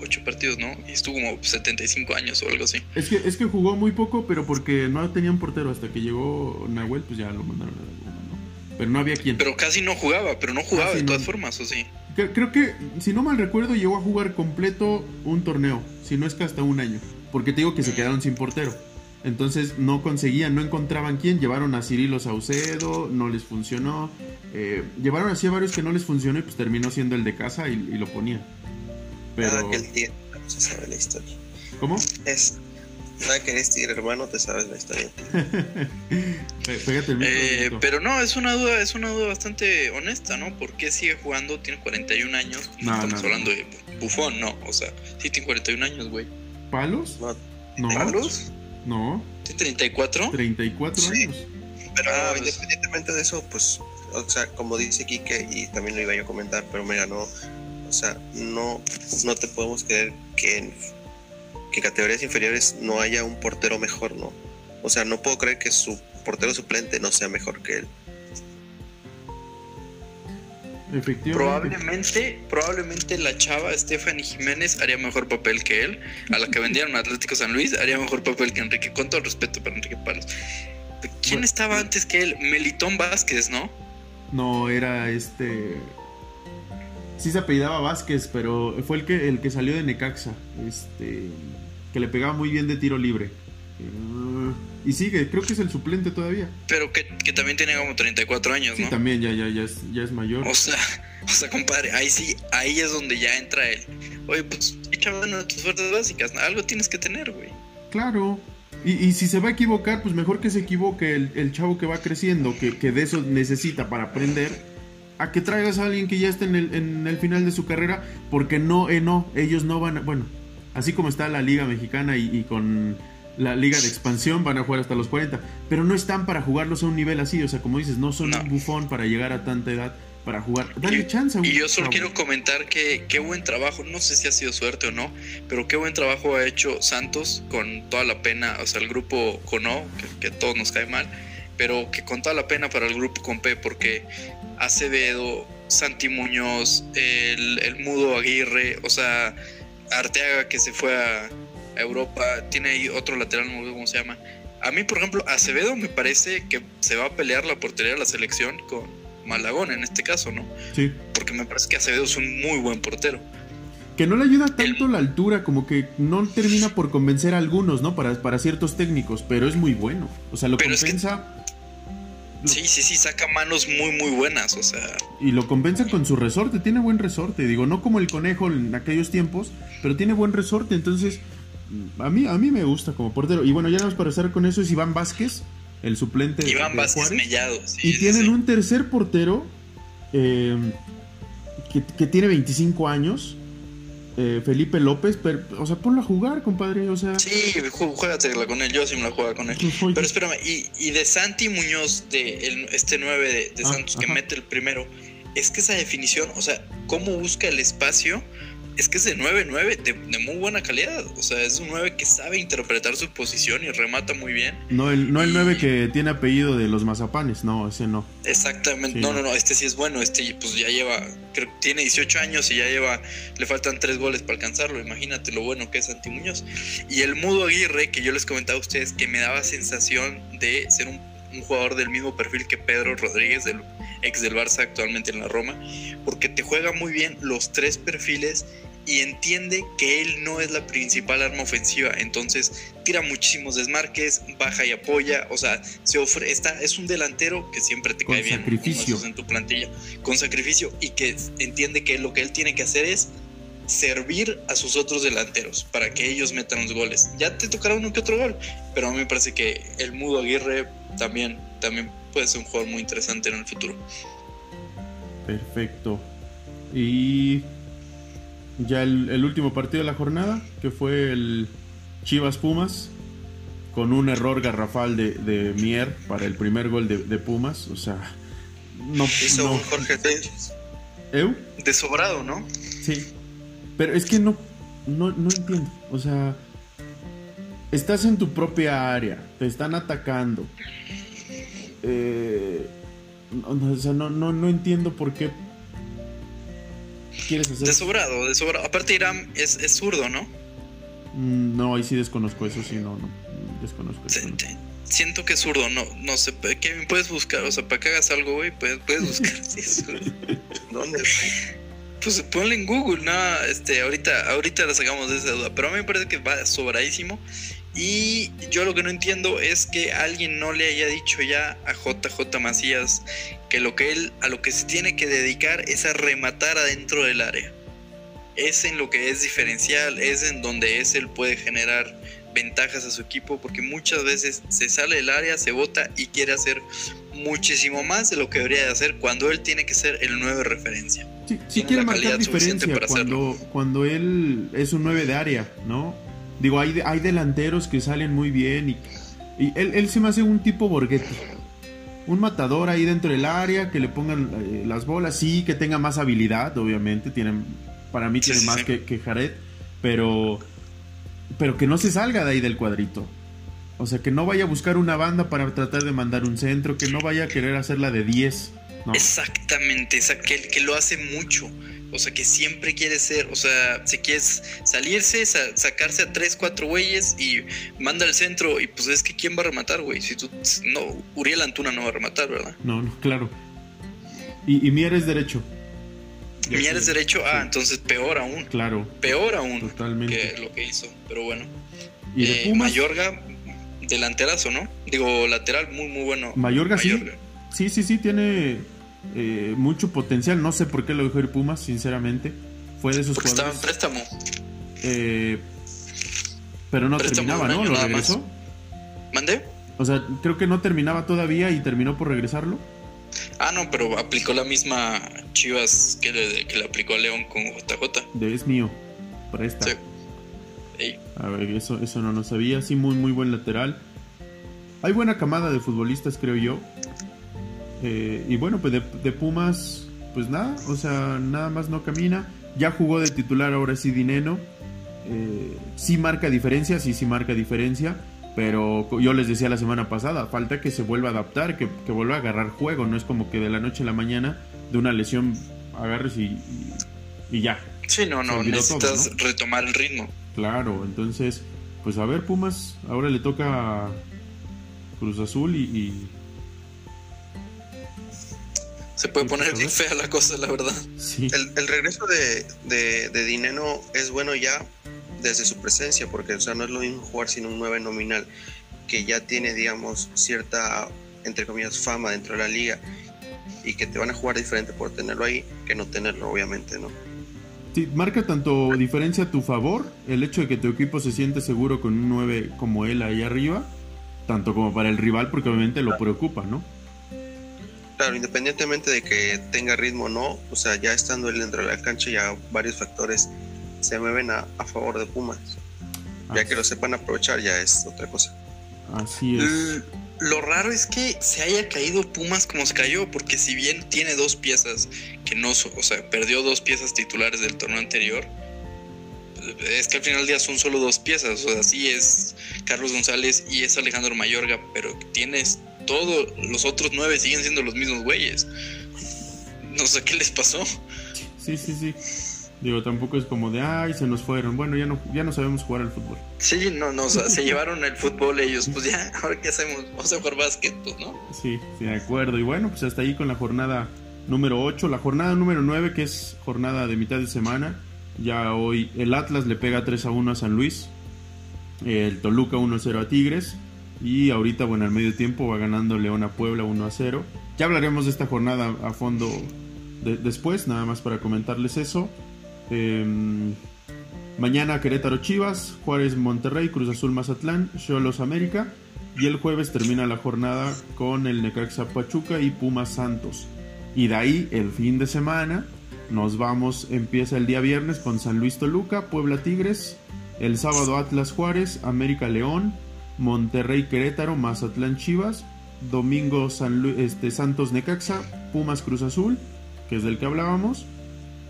ocho partidos, ¿no? Y estuvo como 75 años o algo así. Es que, es que jugó muy poco, pero porque no tenía un portero hasta que llegó Nahuel, pues ya lo mandaron a Pero no había quien. Pero casi no jugaba, pero no jugaba de todas formas, ¿o sí? Creo que, si no mal recuerdo, llegó a jugar completo un torneo, si no es que hasta un año. Porque te digo que se quedaron sin portero. Entonces no conseguían, no encontraban quién. Llevaron a Cirilo Saucedo, no les funcionó. Eh, llevaron así a varios que no les funcionó y pues terminó siendo el de casa y, lo ponían. Pero... que el tío se sabe la historia. ¿Cómo? Es Nada que eres tigre, hermano, te sabes la historia. eh, pero no, es una duda, es una duda bastante honesta, ¿no? ¿Por qué sigue jugando? Tiene 41 años. No, estamos hablando de bufón, no. O sea, sí tiene 41 años, güey. ¿Palos? No. ¿Palos? No. ¿Tiene 34? 34 años. Pero ah, pues. independientemente de eso, pues, o sea, como dice Kike, y también lo iba yo a comentar, pero mira, no, o sea, no, no te podemos creer que en que categorías inferiores no haya un portero mejor, ¿no? O sea, no puedo creer que su portero suplente no sea mejor que él. Efectivamente. Probablemente, probablemente la chava Stephanie Jiménez haría mejor papel que él. A la que vendieron Atlético San Luis haría mejor papel que Enrique, con todo respeto para Enrique Palos. ¿Quién estaba antes que él? Melitón Vázquez, ¿no? No, era este. sí se apellidaba Vázquez, pero fue el que, el que salió de Necaxa, este, que le pegaba muy bien de tiro libre. Eh, y sigue, creo que es el suplente todavía. Pero que, también tiene como 34 años, ¿no? Sí, también, ya, ya, ya, es, ya es mayor. O sea, o sea, compadre, ahí sí, ahí es donde ya entra él. Oye, pues echa mano de tus fuerzas básicas, algo tienes que tener, güey. Claro. Y, y, si se va a equivocar, pues mejor que se equivoque el, el chavo que va creciendo, que, que, de eso necesita para aprender, a que traigas a alguien que ya esté en el, en el final de su carrera, porque no, eh, no, ellos no van a, bueno, así como está la liga mexicana y, y con la liga de expansión van a jugar hasta los 40, pero no están para jugarlos a un nivel así, o sea, como dices, no son un bufón para llegar a tanta edad para jugar. Dale chance. y yo solo quiero comentar que qué buen trabajo, no sé si ha sido suerte o no, pero qué buen trabajo ha hecho Santos con toda la pena, o sea, el grupo con O, que, que todos nos cae mal, pero que con toda la pena para el grupo con P, porque Acevedo, Santi Muñoz, el, el Mudo Aguirre, o sea, Arteaga que se fue a Europa, tiene ahí otro lateral, no sé cómo se llama. A mí, por ejemplo, Acevedo me parece que se va a pelear la portería de la selección con Malagón en este caso, ¿no? Sí. Porque me parece que Acevedo es un muy buen portero. Que no le ayuda tanto la altura, como que no termina por convencer a algunos, ¿no? Para, para ciertos técnicos, pero es muy bueno. O sea, lo compensa. Sí, sí, sí, saca manos muy, muy buenas, o sea. Y lo compensa con su resorte, tiene buen resorte. Digo, no como el conejo en aquellos tiempos, pero tiene buen resorte. Entonces, a mí, a mí me gusta como portero. Y bueno, ya vamos para estar con eso es Iván Vázquez, el suplente Iván Vázquez Mellado. y tienen un tercer portero eh, que, tiene 25 años. Eh, Felipe López, pero, o sea, ponlo a jugar, compadre, o sea... Sí, juégatela con él, yo sí me la juego con él. Pero espérame, y, de Santi Muñoz, de este 9 de, ah, Santos, que mete el primero, es que esa definición, o sea, cómo busca el espacio es que es de 9-9 de, muy buena calidad. O sea, es un 9 que sabe interpretar su posición y remata muy bien. No el, no el 9 que tiene apellido de los mazapanes, no, ese no. Exactamente, no, no, no, este sí es bueno. Este pues ya lleva, creo que tiene 18 años y ya lleva, le faltan 3 goles para alcanzarlo. Imagínate lo bueno que es Santi Muñoz. Y el Mudo Aguirre, que yo les comentaba a ustedes, que me daba sensación de ser un, un jugador del mismo perfil que Pedro Rodríguez, del ex del Barça actualmente en la Roma, porque te juega muy bien los tres perfiles y entiende que él no es la principal arma ofensiva, entonces tira muchísimos desmarques, baja y apoya, o sea, se ofrece, está, es un delantero que siempre te cae bien en tu plantilla, con sacrificio y que entiende que lo que él tiene que hacer es servir a sus otros delanteros para que ellos metan los goles. Ya te tocará uno que otro gol, pero a mí me parece que el Mudo Aguirre también, también puede ser un jugador muy interesante en el futuro. Perfecto. Y ya el, último partido de la jornada, que fue el Chivas Pumas, con un error garrafal de, Mier para el primer gol de, Pumas. O sea, no. Hizo no. Jorge ¿Eu? Desobrado, ¿no? Sí. Pero es que no, no, no entiendo. O sea, estás en tu propia área, te están atacando. Eh, o sea, no, no, no entiendo por qué quieres hacer? De sobrado, de sobrado. Aparte, Irán es, es zurdo, ¿no? Mm, no, ahí sí desconozco eso, sí, no, no. Desconozco. siento que es zurdo, no, no sé. Kevin, puedes buscar, o sea, para que hagas algo, güey, puedes, puedes buscar si es zurdo. ¿Dónde, Pues ponle en Google, no, este, ahorita, ahorita la sacamos de esa duda. Pero a mí me parece que va sobradísimo. Y yo lo que no entiendo es que alguien no le haya dicho ya a JJ Macías que lo que él a lo que se tiene que dedicar es a rematar adentro del área. Es en lo que es diferencial, es en donde es él puede generar ventajas a su equipo porque muchas veces se sale del área, se bota y quiere hacer muchísimo más de lo que debería de hacer cuando él tiene que ser el 9 referencia. Sí, quiere marcar diferencia cuando, cuando él es un 9 de área, ¿no? Digo, hay, hay delanteros que salen muy bien y, y él, él, se me hace un tipo Borghetti. Un matador ahí dentro del área, que le pongan eh, las bolas, sí, que tenga más habilidad, obviamente. Tienen, para mí tiene más Que, que Jared, pero, pero que no se salga de ahí del cuadrito. O sea, que no vaya a buscar una banda para tratar de mandar un centro, que no vaya a querer hacerla de 10. Exactamente, o sea, que, que lo hace mucho. O sea, que siempre quiere ser, o sea, si quieres salirse, sacarse a tres, cuatro güeyes y manda al centro. Y pues es que ¿quién va a rematar, güey? Si tú, no, Uriel Antuna no va a rematar, ¿verdad? No, no, claro. Y, y Mier es derecho. Mier es derecho, ah, sí. entonces peor aún. Claro, Peor aún totalmente. que lo que hizo. Pero bueno. Y de Eh, Pumas, Mayorga, delanterazo, ¿no? Digo, lateral muy, muy bueno. Mayorga sí. Sí, sí, sí, tiene eh, mucho potencial. No sé por qué lo dejó ir Pumas, sinceramente. Fue de esos Porque estaba en préstamo. eh, pero no préstamo terminaba, ¿no? Lo nada más. regresó. ¿Mandé? O sea, creo que no terminaba todavía y terminó por regresarlo. Ah, no, pero aplicó la misma Chivas que le, que le aplicó a León con JJ. De es mío. Presta. Sí. Ey, A ver, eso, eso no lo sabía. Sí, muy, muy buen lateral. Hay buena camada de futbolistas, creo yo. Eh, y bueno, pues de, de Pumas, pues nada, o sea, nada más no camina. Ya jugó de titular ahora sí Dineno. Eh, sí marca diferencia, sí, sí marca diferencia. Pero yo les decía la semana pasada, falta que se vuelva a adaptar, que, que vuelva a agarrar juego. No es como que de la noche a la mañana de una lesión agarres y, y, y ya. Sí, no, no, necesitas todo, retomar el ritmo. Claro, entonces, pues a ver, Pumas, ahora le toca Cruz Azul y, y- Se puede poner bien fea la cosa, la verdad. sí, El, el regreso de, de, de Dineno es bueno ya desde su presencia, porque o sea, no es lo mismo jugar sin un 9 nominal, que ya tiene, digamos, cierta, entre comillas, fama dentro de la liga y que te van a jugar diferente por tenerlo ahí que no tenerlo, obviamente, ¿no? sí, marca tanto diferencia a tu favor el hecho de que tu equipo se siente seguro con un 9 como él ahí arriba, tanto como para el rival, porque obviamente lo preocupa, ¿no? Claro, independientemente de que tenga ritmo o no, o sea, ya estando él dentro de la cancha, ya varios factores se mueven a, a favor de Pumas. Ya que lo sepan aprovechar, ya es otra cosa. Así es. L- Lo raro es que se haya caído Pumas como se cayó, porque si bien tiene dos piezas que no, so- o sea, perdió dos piezas titulares del torneo anterior, es que al final del día son solo dos piezas, o sea, sí es Carlos González y es Alejandro Mayorga, pero tienes todo, los otros nueve siguen siendo los mismos güeyes. No sé qué les pasó. Sí, sí, sí. Digo, tampoco es como de, ay, se nos fueron. Bueno, ya no, ya no sabemos jugar al fútbol. Sí, no, no, o sea, se llevaron el fútbol ellos, pues ya, ahora qué hacemos, vamos a jugar básquet, pues, ¿no? Sí, sí, de acuerdo. Y bueno, pues hasta ahí con la jornada número 8. La jornada número 9, que es jornada de mitad de semana. Ya hoy el Atlas le pega 3 a 1 a San Luis. El Toluca 1 a 0 a Tigres. Y ahorita, bueno, al medio tiempo va ganando León a Puebla 1 a 0. Ya hablaremos de esta jornada a fondo de- después, nada más para comentarles eso. Em, mañana Querétaro Chivas, Juárez Monterrey, Cruz Azul Mazatlán, Cholos América. Y el jueves termina la jornada con el Necaxa Pachuca y Pumas Santos. Y de ahí el fin de semana nos vamos, empieza el día viernes con San Luis Toluca, Puebla Tigres, el sábado Atlas Juárez, América León, Monterrey Querétaro, Mazatlán Chivas, domingo este, Santos Necaxa, Pumas Cruz Azul, que es del que hablábamos.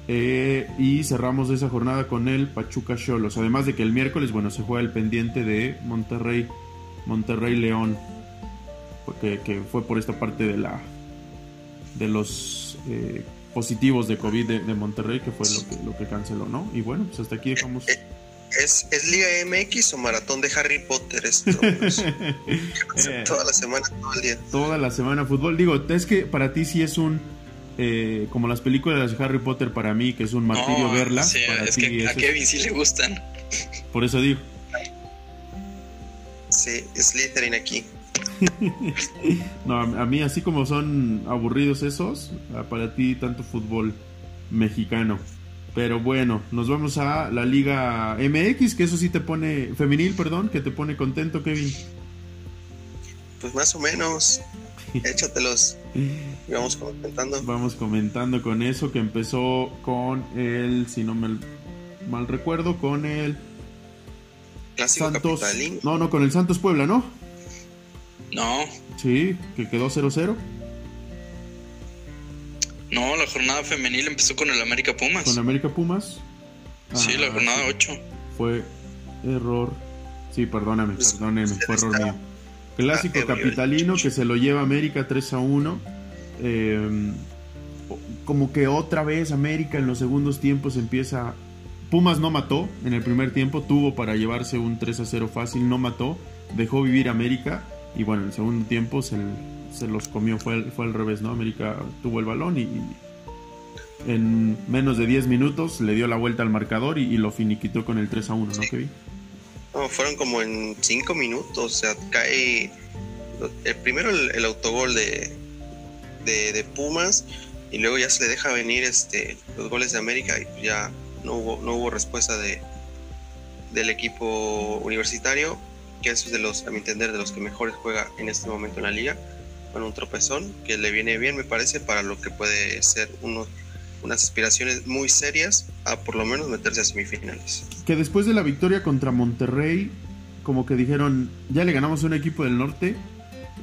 eh, y cerramos esa jornada con el Pachuca Cholos. Además de que el miércoles, bueno, se juega el pendiente de Monterrey Monterrey León porque que fue por esta parte de la de los eh, positivos de COVID de, de Monterrey que fue lo que, lo que canceló no y bueno pues hasta aquí dejamos ¿Es, es Liga MX o maratón de Harry Potter esto? Pues, Eh, toda la semana, todo el día. toda la semana fútbol digo es que para ti sí es un eh, como las películas de Harry Potter para mí que es un martirio No, verlas sí, para es ti que a Kevin sí le gustan. por eso digo Sí, Slytherin aquí. No, a, a mí así como son aburridos esos, ah, para ti tanto fútbol mexicano. Pero bueno, nos vamos a la Liga MX, que eso sí te pone, femenil, perdón, que te pone contento, Kevin. Pues más o menos. Échatelos. Y vamos comentando. Vamos comentando con eso, que empezó con el, si no me mal recuerdo, con el Clásico Santos. capitalín. No, no, con el Santos Puebla, ¿no? No, Sí, que quedó 0-0 no, la jornada femenil empezó con el América Pumas. con América Pumas. Sí, la Ah, jornada 8. Fue error. Sí, perdóname, Pues, perdóneme, fue error mío. Clásico capitalino que se lo lleva América 3 a 1. Eh, como que otra vez América en los segundos tiempos empieza. Pumas no mató en el primer tiempo, tuvo para llevarse un 3 a 0 fácil, no mató, dejó vivir América y bueno, en el segundo tiempo se, se los comió, fue, al- fue al revés, ¿no? América tuvo el balón y, y- en menos de 10 minutos le dio la vuelta al marcador y, lo finiquitó con el 3 a 1, ¿no, Kevin? No, fueron como en 5 minutos, o sea, cae el primero el, autogol de, de, Pumas y luego ya se le deja venir este los goles de América y ya no hubo, no hubo respuesta de, del equipo universitario, que es de los, a mi entender, de los que mejores juega en este momento en la liga, un tropezón que le viene bien, me parece, para lo que puede ser uno, unas aspiraciones muy serias a por lo menos meterse a semifinales. Que después de la victoria contra Monterrey, como que dijeron, ya le ganamos a un equipo del norte,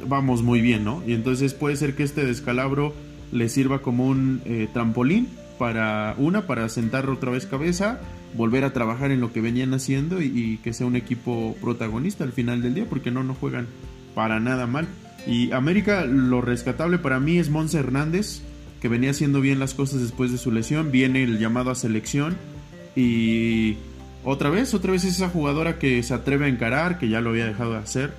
vamos muy bien, ¿no? Y entonces puede ser que este descalabro le sirva como un eh, trampolín para una, para sentar otra vez cabeza, volver a trabajar en lo que venían haciendo y, que sea un equipo protagonista al final del día, porque no, no juegan para nada mal. Y América, lo rescatable para mí es Monse Hernández, que venía haciendo bien las cosas después de su lesión, viene el llamado a selección y otra vez, otra vez es esa jugadora que se atreve a encarar, que ya lo había dejado de hacer,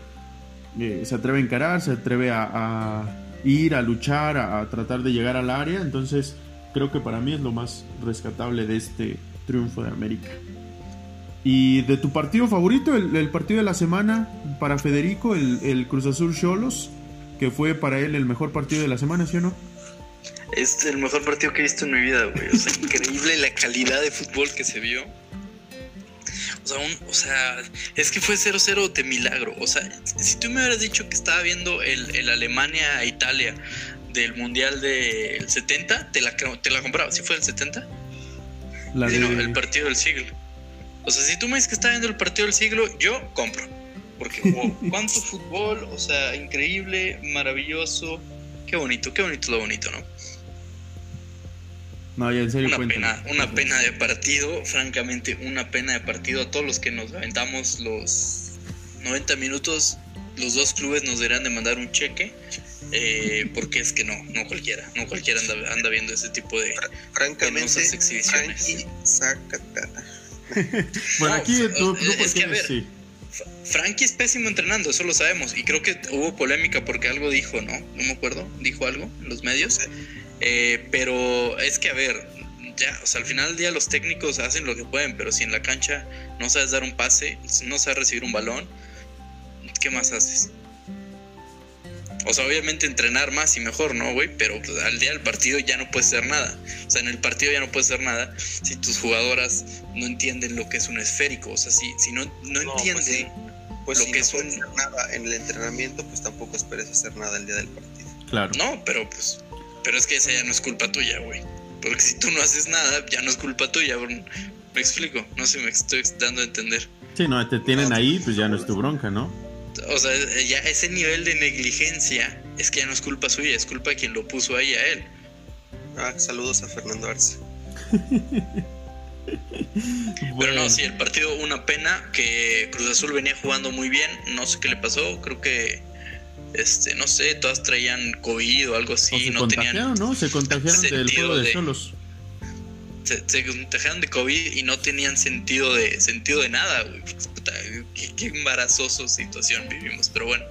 eh, se atreve a encarar, se atreve a, ir, a luchar, a tratar de llegar al área, entonces creo que para mí es lo más rescatable de este triunfo de América. Y de tu partido favorito, el, partido de la semana para Federico, el, Cruz Azul Cholos, que fue para él el mejor partido de la semana, ¿sí o no? Es el mejor partido que he visto en mi vida, güey. O sea, increíble la calidad de fútbol que se vio. O sea, o sea, es que fue 0-0 de milagro. O sea, si tú me hubieras dicho que estaba viendo el, el Alemania-Italia del Mundial del 70, te la, te la compraba. ¿Sí fue el 70? el partido del siglo. O sea, si tú me dices que está viendo el partido del siglo, yo compro. Porque, cuánto fútbol, o sea, increíble, maravilloso. Qué bonito, qué bonito lo bonito, ¿no? No, ya en serio. Una pena, una pena de partido, francamente, una pena de partido. A todos los que nos aventamos los 90 minutos, los dos clubes nos deberán de mandar un cheque eh, porque es que no, no cualquiera, no cualquiera anda, anda viendo ese tipo de francamente exhibiciones. bueno, aquí es que a ver, Frankie es pésimo entrenando, eso lo sabemos, y creo que hubo polémica porque algo dijo, ¿no? No me acuerdo, dijo algo en los medios, eh, pero es que a ver, ya, o sea, al final del día los técnicos hacen lo que pueden, pero si en la cancha no sabes dar un pase, no sabes recibir un balón, ¿qué más haces? O sea, obviamente entrenar más y mejor, ¿no, güey? Pero pues, al día del partido ya no puedes hacer nada. O sea, en el partido ya no puedes hacer nada si tus jugadoras no entienden lo que es un esférico. O sea, si, si no, no, pues entienden pues lo que es un... nada en el entrenamiento, pues tampoco esperes hacer nada el día del partido. Claro. No, pero pues... Pero es que esa ya no es culpa tuya, güey. Porque si tú no haces nada, ya no es culpa tuya. Me explico, no sé, me estoy dando a entender. Sí, no, te tienen ahí, pues ya no es tu bronca, ¿no? O sea, ya ese nivel de negligencia es que ya no es culpa suya, es culpa de quien lo puso ahí a él. Ah, saludos a Fernando Arce. Pero no, sí, el partido una pena que Cruz Azul venía jugando muy bien, no sé qué le pasó, creo que este, no sé, todas traían COVID o algo así, se no contagiaron, ¿no? Se contagiaron del juego de, solos. Se, contagiaron de COVID y no tenían sentido de sentido de nada, güey qué, embarazoso situación vivimos. Pero bueno,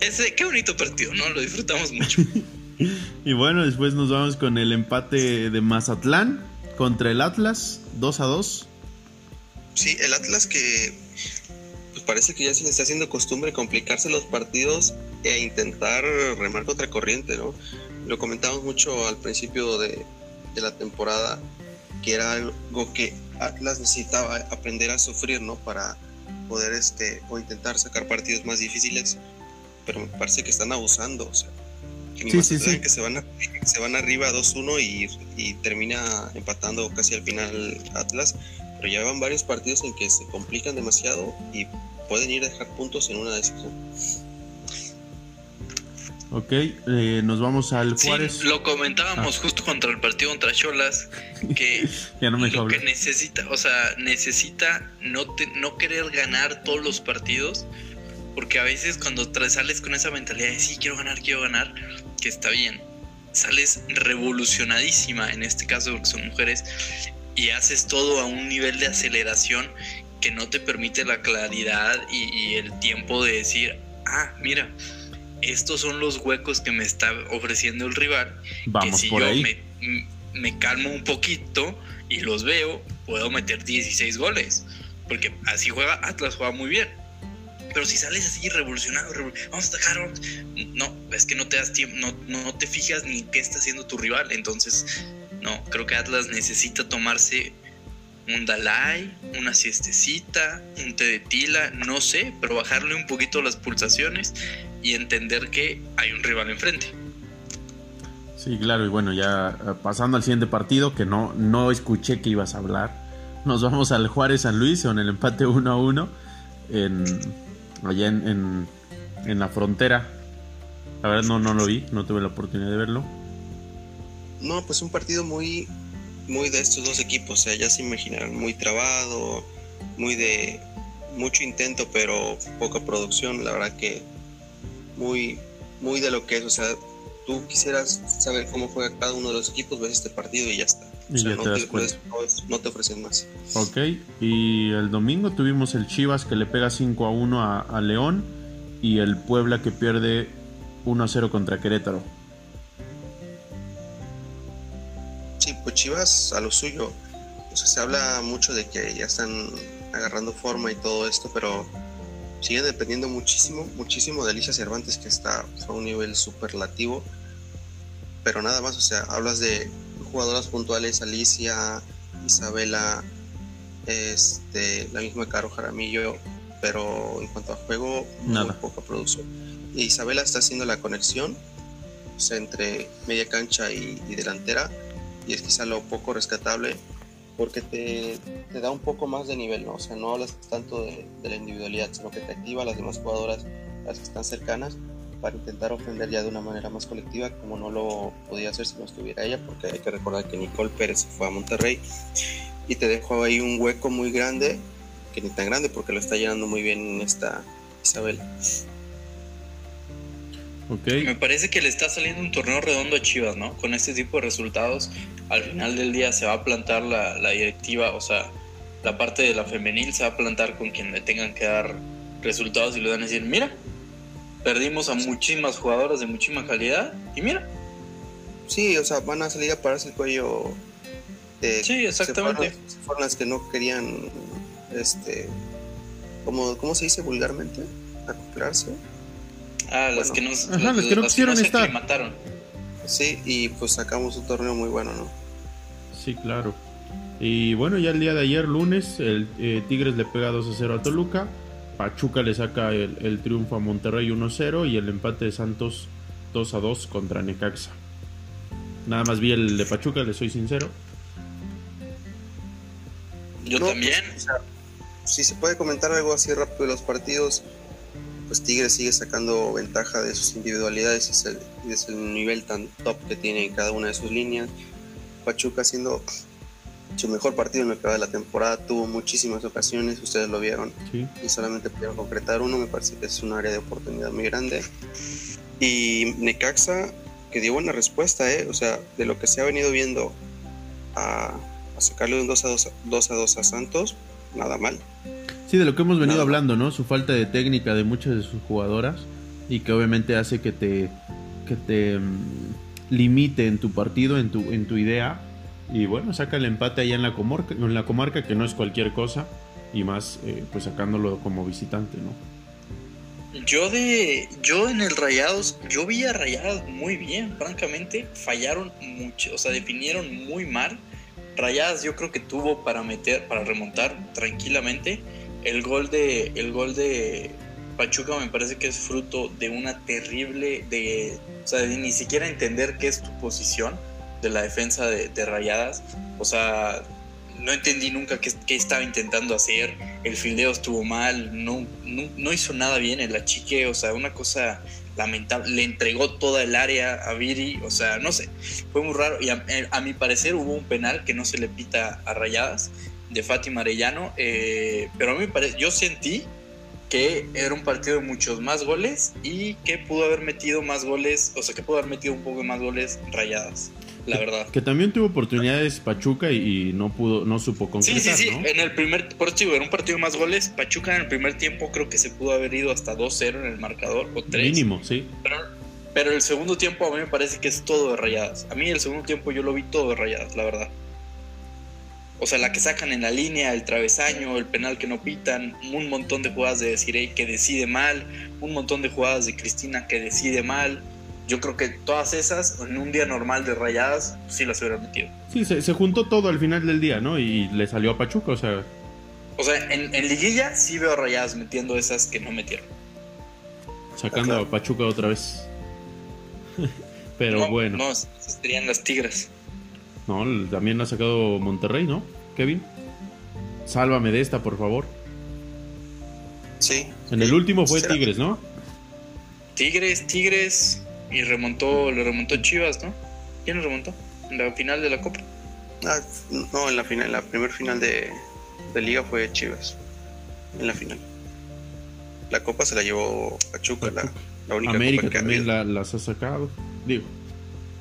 ese, qué bonito partido, ¿no? Lo disfrutamos mucho. y bueno, después nos vamos con el empate de Mazatlán contra el Atlas, 2 a 2. Sí, el Atlas que pues parece que ya se le está haciendo costumbre complicarse los partidos e intentar remar contra corriente, ¿no? Lo comentamos mucho al principio de, de la temporada, que era algo que Atlas necesitaba aprender a sufrir, ¿no? Para poder este o intentar sacar partidos más difíciles, pero me parece que están abusando, o sea, que, que se van se van arriba 2-1 y, y, termina empatando casi al final Atlas, pero ya van varios partidos en que se complican demasiado y pueden ir a dejar puntos en una decisión. Ok, eh, nos vamos al Juárez. lo comentábamos ah. justo contra el partido contra Cholas, que ya no me lo que necesita, o sea, necesita no, no querer ganar todos los partidos, porque a veces cuando sales con esa mentalidad de sí, quiero ganar, quiero ganar, que está bien, sales revolucionadísima, en este caso porque son mujeres, y haces todo a un nivel de aceleración que no te permite la claridad y el tiempo de decir, ah, mira, estos son los huecos que me está ofreciendo el rival. Vamos por ahí. me calmo un poquito y los veo, puedo meter 16 goles. Porque así juega Atlas, juega muy bien. Pero si sales así revolucionado, vamos a atacar, no, es que no te das tiempo, no, no te fijas ni qué está haciendo tu rival. Entonces, no, creo que Atlas necesita tomarse un Dalai, una siestecita, un té de tila, no sé, pero bajarle un poquito las pulsaciones y entender que hay un rival enfrente. Sí, claro, y bueno, ya eh, pasando al siguiente partido, que no, no escuché que ibas a hablar. Nos vamos al Juárez San Luis con el empate 1 a 1 en, allá en, en, la frontera. La verdad no, no lo vi, no tuve la oportunidad de verlo. No, pues un partido muy, muy de estos dos equipos, o sea, ya se imaginarán, muy trabado, muy de mucho intento, pero poca producción, la verdad que muy, muy de lo que es, o sea, tú quisieras saber cómo juega cada uno de los equipos, ves este partido y ya está. Y ya no, te das no te ofrecen más. Ok, y el domingo tuvimos el Chivas que le pega 5 a 1 a, a León y el Puebla que pierde 1 a 0 contra Querétaro. Pues Chivas a lo suyo. O sea, se habla mucho de que ya están agarrando forma y todo esto, pero siguen dependiendo muchísimo, muchísimo de Alicia Cervantes, que está a un nivel superlativo. Pero nada más, o sea, hablas de jugadoras puntuales, Alicia, Isabela, este, la misma Caro Jaramillo, pero en cuanto a juego, Nada. muy poca producción. Y Isabela está haciendo la conexión o sea, entre media cancha y, y delantera, y es quizá lo poco rescatable porque te, te, da un poco más de nivel, ¿no? O sea, no hablas tanto de, de, la individualidad, sino que te activa a las demás jugadoras, las que están cercanas, para intentar ofender ya de una manera más colectiva, como no lo podía hacer si no estuviera ella, porque hay que recordar que Nicole Pérez fue a Monterrey y te dejó ahí un hueco muy grande, que ni tan grande porque lo está llenando muy bien esta Isabel. Okay. Me parece que le está saliendo un torneo redondo a Chivas, ¿no? Con este tipo de resultados, al final del día se va a plantar la, la, directiva, o sea, la parte de la femenil se va a plantar con quien le tengan que dar resultados y le van a decir, mira, perdimos a muchísimas jugadoras de muchísima calidad y mira. Sí, o sea, van a salir a pararse el cuello. De, sí, exactamente. Se fueron, las que no querían, este, ¿cómo, cómo se dice vulgarmente? Acoplarse. Ah, las bueno, que nos, ajá, las que no quisieron que no estar. mataron. Sí, y pues sacamos un torneo muy bueno, ¿no? Sí, claro. Y bueno, ya el día de ayer, lunes, el eh, Tigres le pega 2 a 0 a Toluca. Pachuca le saca el, el triunfo a Monterrey 1 a 0 y el empate de Santos 2 a 2 contra Necaxa. Nada más vi el de Pachuca, le soy sincero. Yo no, también. Pues, o sea, si se puede comentar algo así rápido de los partidos, pues Tigres sigue sacando ventaja de sus individualidades y es, el, es el nivel tan top que tiene en cada una de sus líneas. Pachuca haciendo su mejor partido en lo que va de la temporada, tuvo muchísimas ocasiones, ustedes lo vieron, sí. y solamente pudieron concretar uno, me parece que es un área de oportunidad muy grande. Y Necaxa, que dio buena respuesta, ¿eh? o sea, de lo que se ha venido viendo a, a sacarle un 2 a 2, 2 a 2 a Santos, nada mal. Sí, de lo que hemos venido no. hablando, ¿no? Su falta de técnica de muchas de sus jugadoras y que obviamente hace que te que te limite en tu partido, en tu en tu idea y bueno, saca el empate allá en la comarca, en la comarca que no es cualquier cosa y más eh, pues sacándolo como visitante, ¿no? Yo de yo en el Rayados, yo vi a Rayados muy bien, francamente, fallaron mucho, o sea, definieron muy mal. Rayadas yo creo que tuvo para meter, para remontar tranquilamente el gol de el gol de Pachuca me parece que es fruto de una terrible de o sea ni siquiera entender qué es tu posición de la defensa de, Rayadas. O sea no entendí nunca qué, estaba intentando hacer. El fildeo estuvo mal no, no, hizo nada bien el achique o sea una cosa lamentable le entregó toda el área a Viri o sea no sé fue muy raro. Y a, a mi parecer hubo un penal que no se le pita a Rayadas de Fátima Arellano, eh, pero a mí me parece, yo sentí que era un partido de muchos más goles y que pudo haber metido más goles, o sea, que pudo haber metido un poco más goles rayadas, la que, verdad. Que también tuvo oportunidades Pachuca y, y, no pudo, no supo concretar, Sí, sí, sí, ¿no? en el primer, por eso era un partido de más goles, Pachuca en el primer tiempo creo que se pudo haber ido hasta 2-0 en el marcador, o 3. Mínimo, sí. Pero, Pero el segundo tiempo a mí me parece que es todo de rayadas. A mí el segundo tiempo yo lo vi todo de rayadas, la verdad. O sea, la que sacan en la línea, el travesaño, el penal que no pitan, un montón de jugadas de Desiree que decide mal, un montón de jugadas de Cristina que decide mal. Yo creo que todas esas, en un día normal de rayadas, sí las hubieran metido. Sí, se, se juntó todo al final del día, ¿no? Y le salió a Pachuca, o sea, O sea, en, en liguilla sí veo rayadas metiendo esas que no metieron. sacando Claro. a Pachuca otra vez. Pero No, bueno, No, esas serían las tigres. No, también ha sacado Monterrey, ¿no? Kevin. Sálvame de esta, por favor. Sí. En el último fue Será- Tigres, ¿no? Tigres, Tigres. Y remontó, le remontó Chivas, ¿no? ¿Quién le remontó? En la final de la Copa. Ah, no, en la final, la primer final de, de liga fue Chivas. En la final. La copa se la llevó Pachuca, la, la única América copa que también la- las ha sacado. Digo,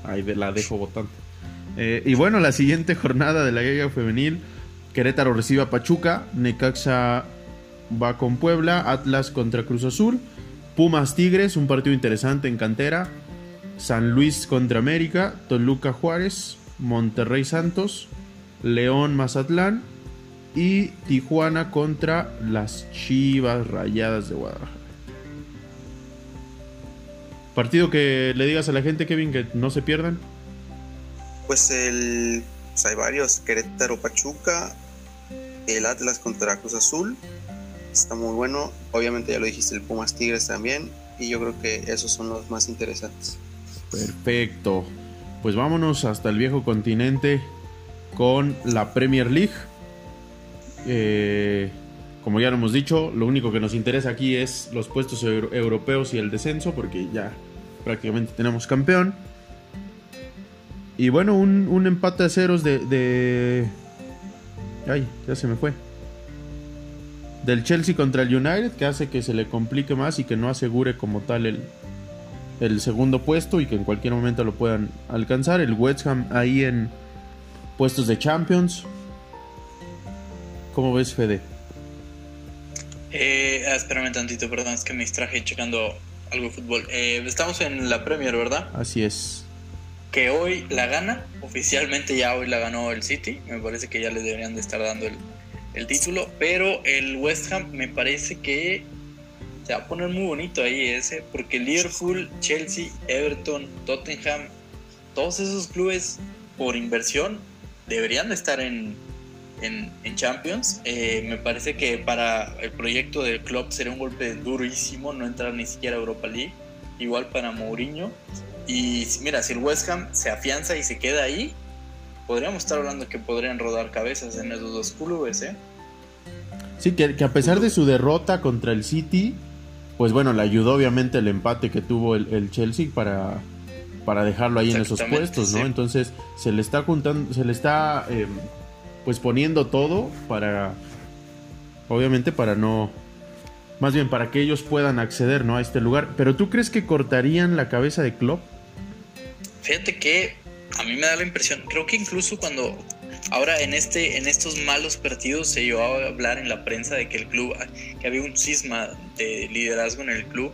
ahí de- la dejo votando. Eh, y bueno, la siguiente jornada de la Liga Femenil: Querétaro recibe a Pachuca, Necaxa va con Puebla, Atlas contra Cruz Azul, Pumas Tigres, un partido interesante en cantera, San Luis contra América, Toluca Juárez, Monterrey Santos, León Mazatlán y Tijuana contra las Chivas Rayadas de Guadalajara. Partido que le digas a la gente, Kevin, que no se pierdan. Pues el. pues hay varios: Querétaro Pachuca, el Atlas contra Cruz Azul. Está muy bueno. Obviamente ya lo dijiste, el Pumas Tigres también. Y yo creo que esos son los más interesantes. Perfecto. Pues vámonos hasta el viejo continente con la Premier League. Eh, como ya lo hemos dicho, lo único que nos interesa aquí es los puestos euro- europeos y el descenso, porque ya prácticamente tenemos campeón. Y bueno, un, un empate a ceros de, de... Ay, ya se me fue. Del Chelsea contra el United, que hace que se le complique más y que no asegure como tal el, el segundo puesto y que en cualquier momento lo puedan alcanzar. El West Ham ahí en puestos de Champions. ¿Cómo ves, Fede? Eh, ah, espérame tantito, perdón, es que me distraje checando algo de fútbol. Eh, estamos en la Premier, ¿verdad? Así es. Que hoy la gana, oficialmente ya hoy la ganó el City. Me parece que ya le deberían de estar dando el, el título. Pero el West Ham me parece que se va a poner muy bonito ahí ese. Porque Liverpool, Chelsea, Everton, Tottenham, todos esos clubes por inversión deberían de estar en, en, en Champions. Eh, me parece que para el proyecto del club sería un golpe durísimo no entrar ni siquiera a Europa League. Igual para Mourinho. Y mira, si el West Ham se afianza y se queda ahí, podríamos estar hablando que podrían rodar cabezas en esos dos clubes, ¿eh? Sí, que, que a pesar de su derrota contra el City, pues bueno, le ayudó obviamente el empate que tuvo el, el Chelsea para, para dejarlo ahí en esos puestos, ¿no? sí. Entonces se le está juntando, se le está eh, pues poniendo todo para, obviamente para no, más bien para que ellos puedan acceder, ¿no? A este lugar. Pero ¿tú crees que cortarían la cabeza de Klopp? Fíjate que a mí me da la impresión, creo que incluso cuando ahora en este en estos malos partidos se llevó a hablar en la prensa de que el club que había un cisma de liderazgo en el club,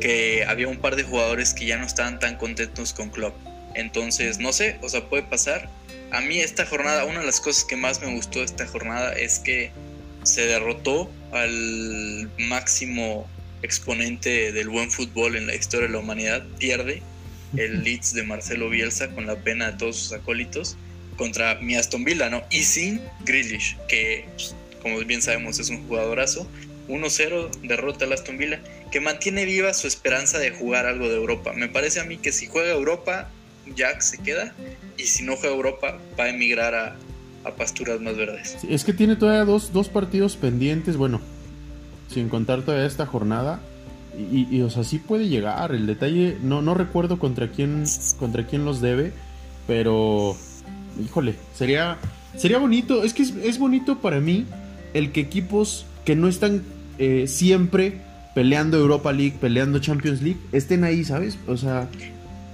que había un par de jugadores que ya no estaban tan contentos con Klopp. Entonces, no sé, o sea, puede pasar. A mí esta jornada, una de las cosas que más me gustó de esta jornada es que se derrotó al máximo exponente del buen fútbol en la historia de la humanidad, pierde el Leeds de Marcelo Bielsa con la pena de todos sus acólitos contra mi Aston Villa, ¿no? Y sin Grealish, que como bien sabemos es un jugadorazo. 1-0 derrota al Aston Villa, que mantiene viva su esperanza de jugar algo de Europa. Me parece a mí que si juega Europa, Jack se queda, y si no juega Europa, va a emigrar a, a pasturas más verdes. Es que tiene todavía dos, dos partidos pendientes, bueno, sin contar todavía esta jornada. Y, y, o sea, sí puede llegar. El detalle, no, no recuerdo contra quién, contra quién los debe, pero, híjole, sería, sería bonito. Es que es, es bonito para mí el que equipos que no están eh, siempre peleando Europa League, peleando Champions League, estén ahí, ¿sabes? O sea,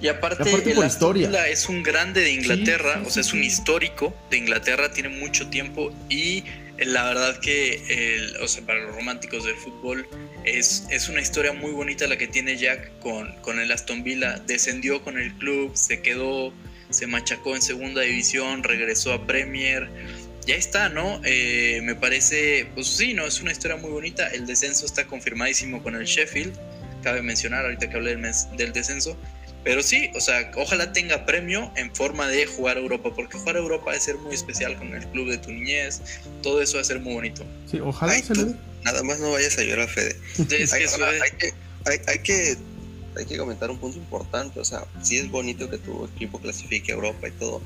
Y aparte, Aparte el historia. Es un grande de Inglaterra, Sí, sí, o sea, es un histórico de Inglaterra, tiene mucho tiempo y la verdad que, el, o sea, para los románticos del fútbol, es, es una historia muy bonita la que tiene Jack con, con el Aston Villa. Descendió con el club, se quedó, se machacó en segunda división, regresó a Premier. Ya está, ¿no? Eh, me parece, pues sí, ¿no? Es una historia muy bonita. El descenso está confirmadísimo con el Sheffield. Cabe mencionar, ahorita que hablé del, del descenso, pero sí, o sea, ojalá tenga premio en forma de jugar a Europa, porque jugar a Europa va a ser muy especial con el club de tu niñez, todo eso va a ser muy bonito. Sí, ojalá se le Nada más no vayas a llorar, Fede. hay, que, hay, que, hay que comentar un punto importante, o sea, sí es bonito que tu equipo clasifique a Europa y todo,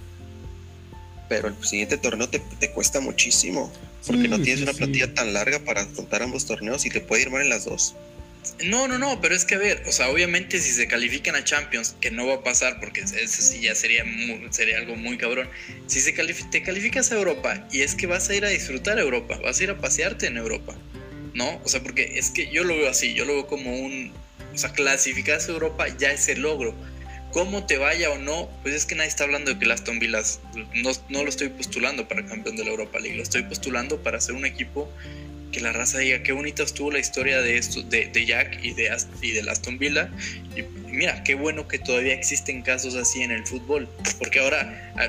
pero el siguiente torneo te, te cuesta muchísimo, porque no tienes una plantilla tan larga para afrontar ambos torneos y te puede ir mal en las dos. No, no, no, pero es que a ver, o sea, obviamente si se califican a Champions, que no va a pasar porque eso sí ya sería, sería algo muy cabrón. Si se te calificas a Europa y es que vas a ir a disfrutar Europa, vas a ir a pasearte en Europa, ¿no? O sea, porque es que yo lo veo así, yo lo veo como un, o sea, clasificarse a Europa ya es el logro. Cómo te vaya o no, pues es que nadie está hablando de que el Aston no, no lo estoy postulando para campeón de la Europa League, lo estoy postulando para ser un equipo que la raza diga qué bonita estuvo la historia de esto, de, Jack y de, y de Aston Villa. Y mira, qué bueno que todavía existen casos así en el fútbol. Porque ahora ah,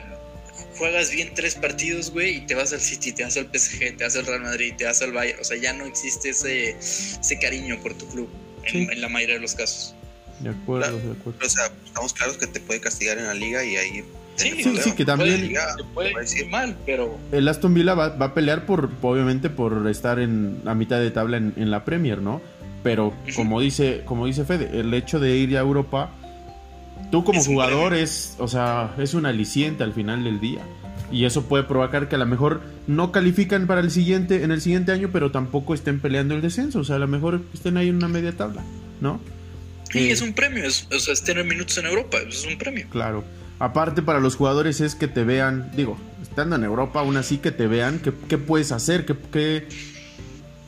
juegas bien tres partidos, güey, y te vas al City, te vas al PSG, te vas al Real Madrid, te vas al Bayern. O sea, ya no existe ese, ese cariño por tu club en, la mayoría de los casos. De acuerdo, de acuerdo. O sea, estamos claros que te puede castigar en la liga y ahí Sí, sí, que también puede, mal, pero el Aston Villa va, a pelear por obviamente por estar en la mitad de tabla en, la Premier, ¿no? Pero como dice como dice Fede, el hecho de ir a Europa tú como jugador es, o sea, es un aliciente al final del día. Y eso puede provocar que a lo mejor no califican para el siguiente en el siguiente año, pero tampoco estén peleando el descenso, o sea, a lo mejor estén ahí en una media tabla, ¿no? Sí, es un premio, es, o sea, es tener minutos en Europa, es un premio. Claro. Aparte para los jugadores es que te vean, digo, estando en Europa, aún así que te vean qué, puedes hacer, que,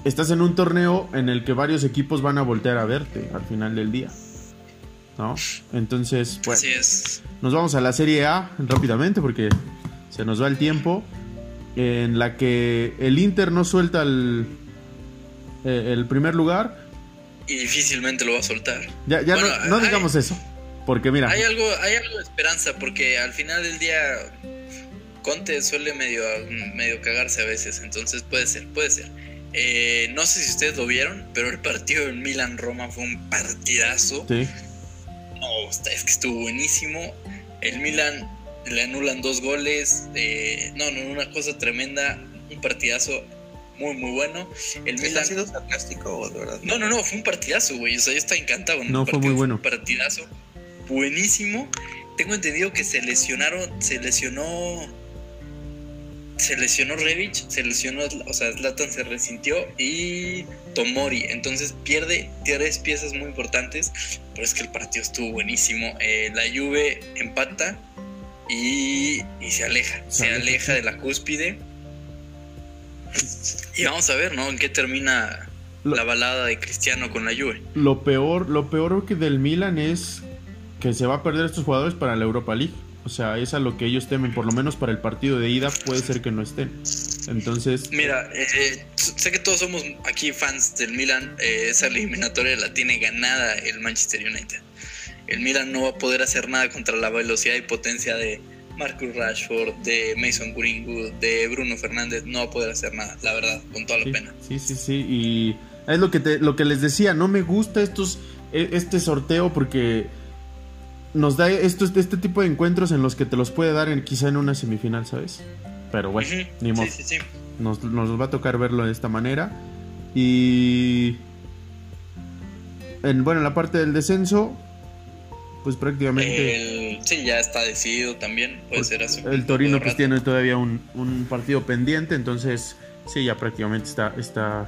estás en un torneo en el que varios equipos van a voltear a verte al final del día. ¿No? Entonces, bueno, nos vamos a la Serie A rápidamente porque se nos va el tiempo. En la que el Inter no suelta el, eh, el primer lugar. Y difícilmente lo va a soltar. Ya, ya no, digamos eso. Porque mira. Hay algo, hay algo de esperanza, porque al final del día Conte suele medio, medio cagarse a veces, entonces puede ser, puede ser. Eh, no sé si ustedes lo vieron, pero el partido en Milan-Roma fue un partidazo. Sí. No, es que estuvo buenísimo. El Milan le anulan dos goles. Eh, no, no, una cosa tremenda. Un partidazo muy, muy bueno. El Milan. ha sido sarcástico, de verdad? No, no, no, fue un partidazo, güey. O sea, yo estaba encantado. No, fue muy bueno. un partidazo buenísimo. Tengo entendido que se lesionaron, se lesionó, se lesionó Revich, se lesionó, o sea, Zlatan se resintió y Tomori. Entonces pierde tres piezas muy importantes, pero es que el partido estuvo buenísimo. Eh, la Juve empata y, se aleja, se aleja de la cúspide. Y vamos a ver, ¿no? En qué termina la balada de Cristiano con la Juve. Lo peor, lo peor que del Milan es que se va a perder estos jugadores para la Europa League. O sea, es a lo que ellos temen, por lo menos para el partido de ida puede ser que no estén. Entonces... Mira, eh, sé que todos somos aquí fans del Milan, eh, esa eliminatoria la tiene ganada el Manchester United. El Milan no va a poder hacer nada contra la velocidad y potencia de Marcus Rashford, de Mason Greenwood, de Bruno Fernández, no va a poder hacer nada, la verdad, con toda la pena. Sí, sí, sí, y es lo que, te, lo que les decía, no me gusta estos, e, este sorteo porque nos da estos, este tipo de encuentros en los que te los puede dar en, quizá en una semifinal, ¿sabes? Pero bueno, ni modo. Nos, va a tocar verlo de esta manera. Y. En, bueno, en la parte del descenso, pues prácticamente. sí, ya está decidido también. Puede ser así. El Torino pues tiene todavía un, un, partido pendiente, entonces sí, ya prácticamente está, está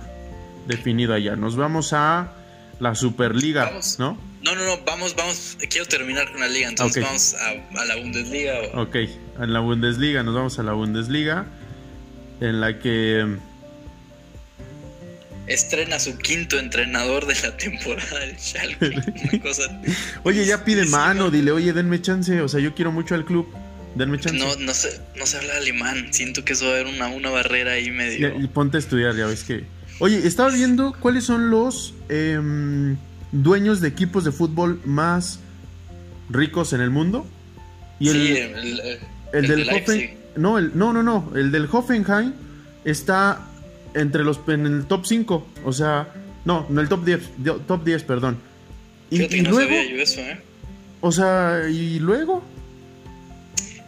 definido allá. Nos vamos a la Superliga, ¿no? No, no, no, vamos, vamos, quiero terminar con la liga, entonces vamos a, la Bundesliga. Ok, en la Bundesliga, nos vamos a la Bundesliga, en la que... Estrena su quinto entrenador de la temporada del Schalke. oye, ya pide mano, dile, oye, denme chance, o sea, yo quiero mucho al club. denme chance. No, no sé, no se habla alemán. Siento que eso va a haber una, una barrera ahí medio. Y, y ponte a estudiar, ya ves que. Oye, estaba viendo cuáles son los em, dueños de equipos de fútbol más ricos en el mundo. Y el, sí, el, el- el el del de. Hoffen, no, el, no, no, no, el del Hoffenheim está entre los en el top 5, o sea, no, en el top 10, di- top 10, perdón. Y, y no luego, sabía yo eso, ¿eh? o sea, y luego,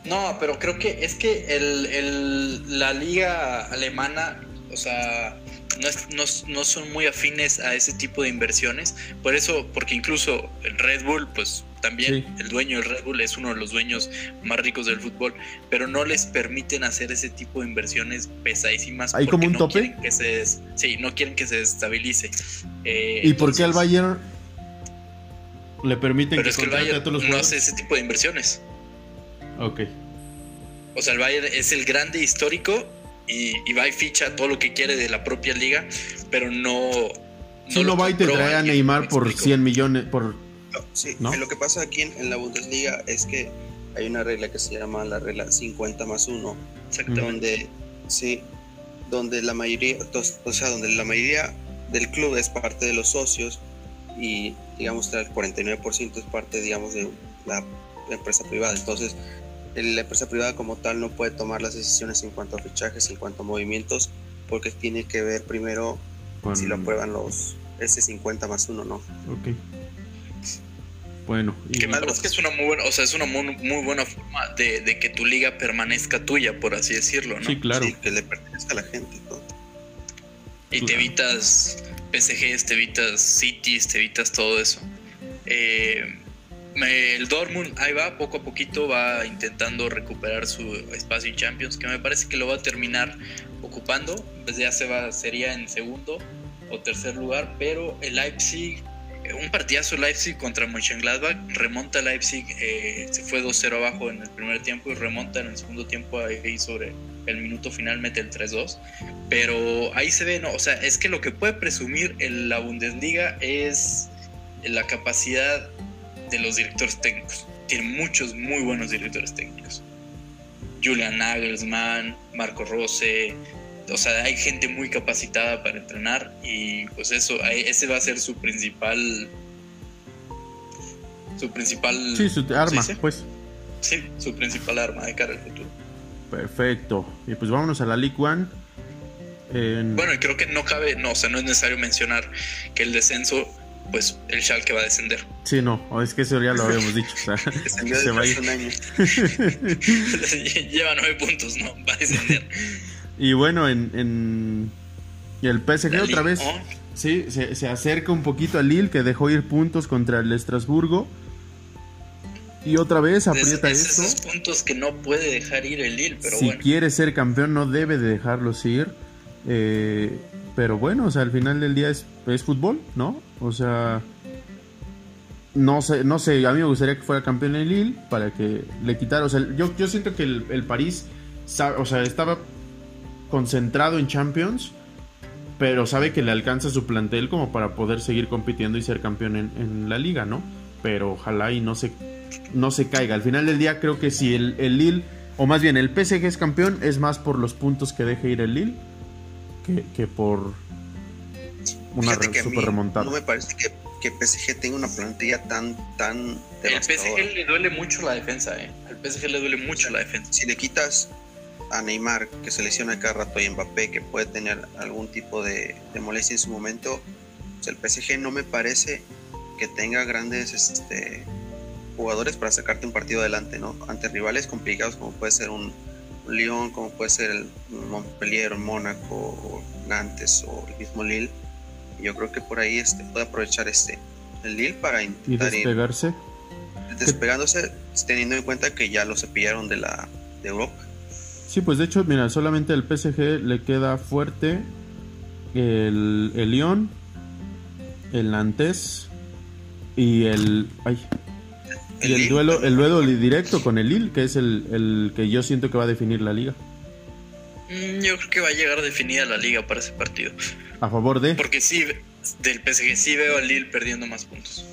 No, pero creo que es que el, el- la liga alemana, o sea, no, es- no- no son muy afines a ese tipo de inversiones. Por eso, porque incluso el Red Bull, pues también Sí. el dueño del Red Bull es uno de los dueños más ricos del fútbol, pero no les permiten hacer ese tipo de inversiones pesadísimas. ¿Hay como un no tope? quieren que se des- sí, no quieren que se desestabilice. Eh, ¿y por qué al Bayern le permiten Pero que es que el a Bayern todos los no jugadores? hace ese tipo de inversiones. Ok, O sea, el Bayern es el grande histórico y, y va y ficha todo lo que quiere de la propia liga, pero no. si no lo va y te trae a Neymar ¿me por explico? 100 millones, por... No, sí, ¿No? lo que pasa aquí en, en la Bundesliga es que hay una regla que se llama la regla 50 más 1, Exactamente. donde sí, donde la mayoría, o sea, donde la mayoría del club es parte de los socios y digamos el 49% es parte, digamos, de la empresa privada. Entonces, la empresa privada como tal no puede tomar las decisiones en cuanto a fichajes, en cuanto a movimientos, porque tiene que ver primero con- si lo aprueban los ese 50 más 1, ¿no? Ok. Bueno, y Que parece que es una muy buena, o sea, es una muy, muy buena forma de, de que tu liga permanezca tuya, por así decirlo, ¿no? sí, claro. Sí, que le pertenezca a la gente. ¿no? Y te evitas PSGs, te evitas Cities, te evitas todo eso. Eh, el Dortmund ahí va, poco a poquito va intentando recuperar su espacio en Champions, que me parece que lo va a terminar ocupando. Desde ya se va, sería en segundo o tercer lugar, pero el Leipzig, eh, un partidazo Leipzig contra Mönchengladbach, remonta Leipzig, eh, se fue 2-0 abajo en el primer tiempo y remonta en el segundo tiempo ahí sobre el minuto final mete el 3-2. Pero ahí se ve, no, o sea, es que lo que puede presumir en la Bundesliga es la capacidad de los directores técnicos. Tiene muchos muy buenos directores técnicos. Julian Nagelsmann, Marco Rose, o sea, hay gente muy capacitada para entrenar y pues eso, ese va a ser su principal, su principal, Sí, su arma, sí? pues. sí, su principal arma de cara al futuro. Perfecto. Y pues vámonos a la League One. En- Bueno, y creo que no cabe, no, o sea, no es necesario mencionar que el descenso, pues el Schalke va a descender. Sí, no, es que eso ya lo habíamos dicho. o sea, Descendió se va a hace ir. un año. Lleva nueve puntos, ¿no? Va a descender. Y bueno, en, en el PSG La otra vez, 1, sí, se, se acerca un poquito al Lille que dejó ir puntos contra el Estrasburgo. Y otra vez aprieta es, es esto. esos puntos que no puede dejar ir el Lille, pero si bueno. quiere ser campeón no debe de dejarlos ir. Eh, pero bueno, o sea, al final del día es, es fútbol, ¿no? O sea, no sé, no sé, a mí me gustaría que fuera campeón el Lille para que le quitara, o sea, yo, yo siento que el, el París, o sea, estaba concentrado en Champions, pero sabe que le alcanza su plantel como para poder seguir compitiendo y ser campeón en, en la liga, ¿no? Pero ojalá y no se, no se caiga. Al final del día creo que si el, el Lille, o más bien el PSG es campeón, es más por los puntos que deje ir el Lille que, que por una Fíjate re- que a mí super remontada. no me parece que, que PSG tenga una plantilla tan, tan El devastadora. PSG le duele mucho la defensa, ¿eh? Al PSG le duele mucho la defensa. Si le quitas a Neymar, que se lesiona cada rato, y a Mbappé, que puede tener algún tipo de, de molestia en su momento, pues el PSG no me parece que tenga grandes este, jugadores para sacarte un partido adelante, ¿no? Ante rivales complicados como puede ser un, Lyon, como puede ser el Montpellier, o Mónaco, o Nantes o el mismo Lille. Yo creo que por ahí este, puede aprovechar este el Lille para y intentar ir despegarse. despegándose, teniendo en cuenta que ya lo cepillaron de la de Europa. Sí, pues de hecho, mira, solamente al PSG le queda fuerte el, el Lyon, el Nantes y el. Ay, y el Lille duelo, el duelo directo con el Lille, que es el, el que yo siento que va a definir la liga. Mm, Yo creo que va a llegar definida la liga para ese partido. A favor de. Porque sí, del PSG sí veo al Lille perdiendo más puntos.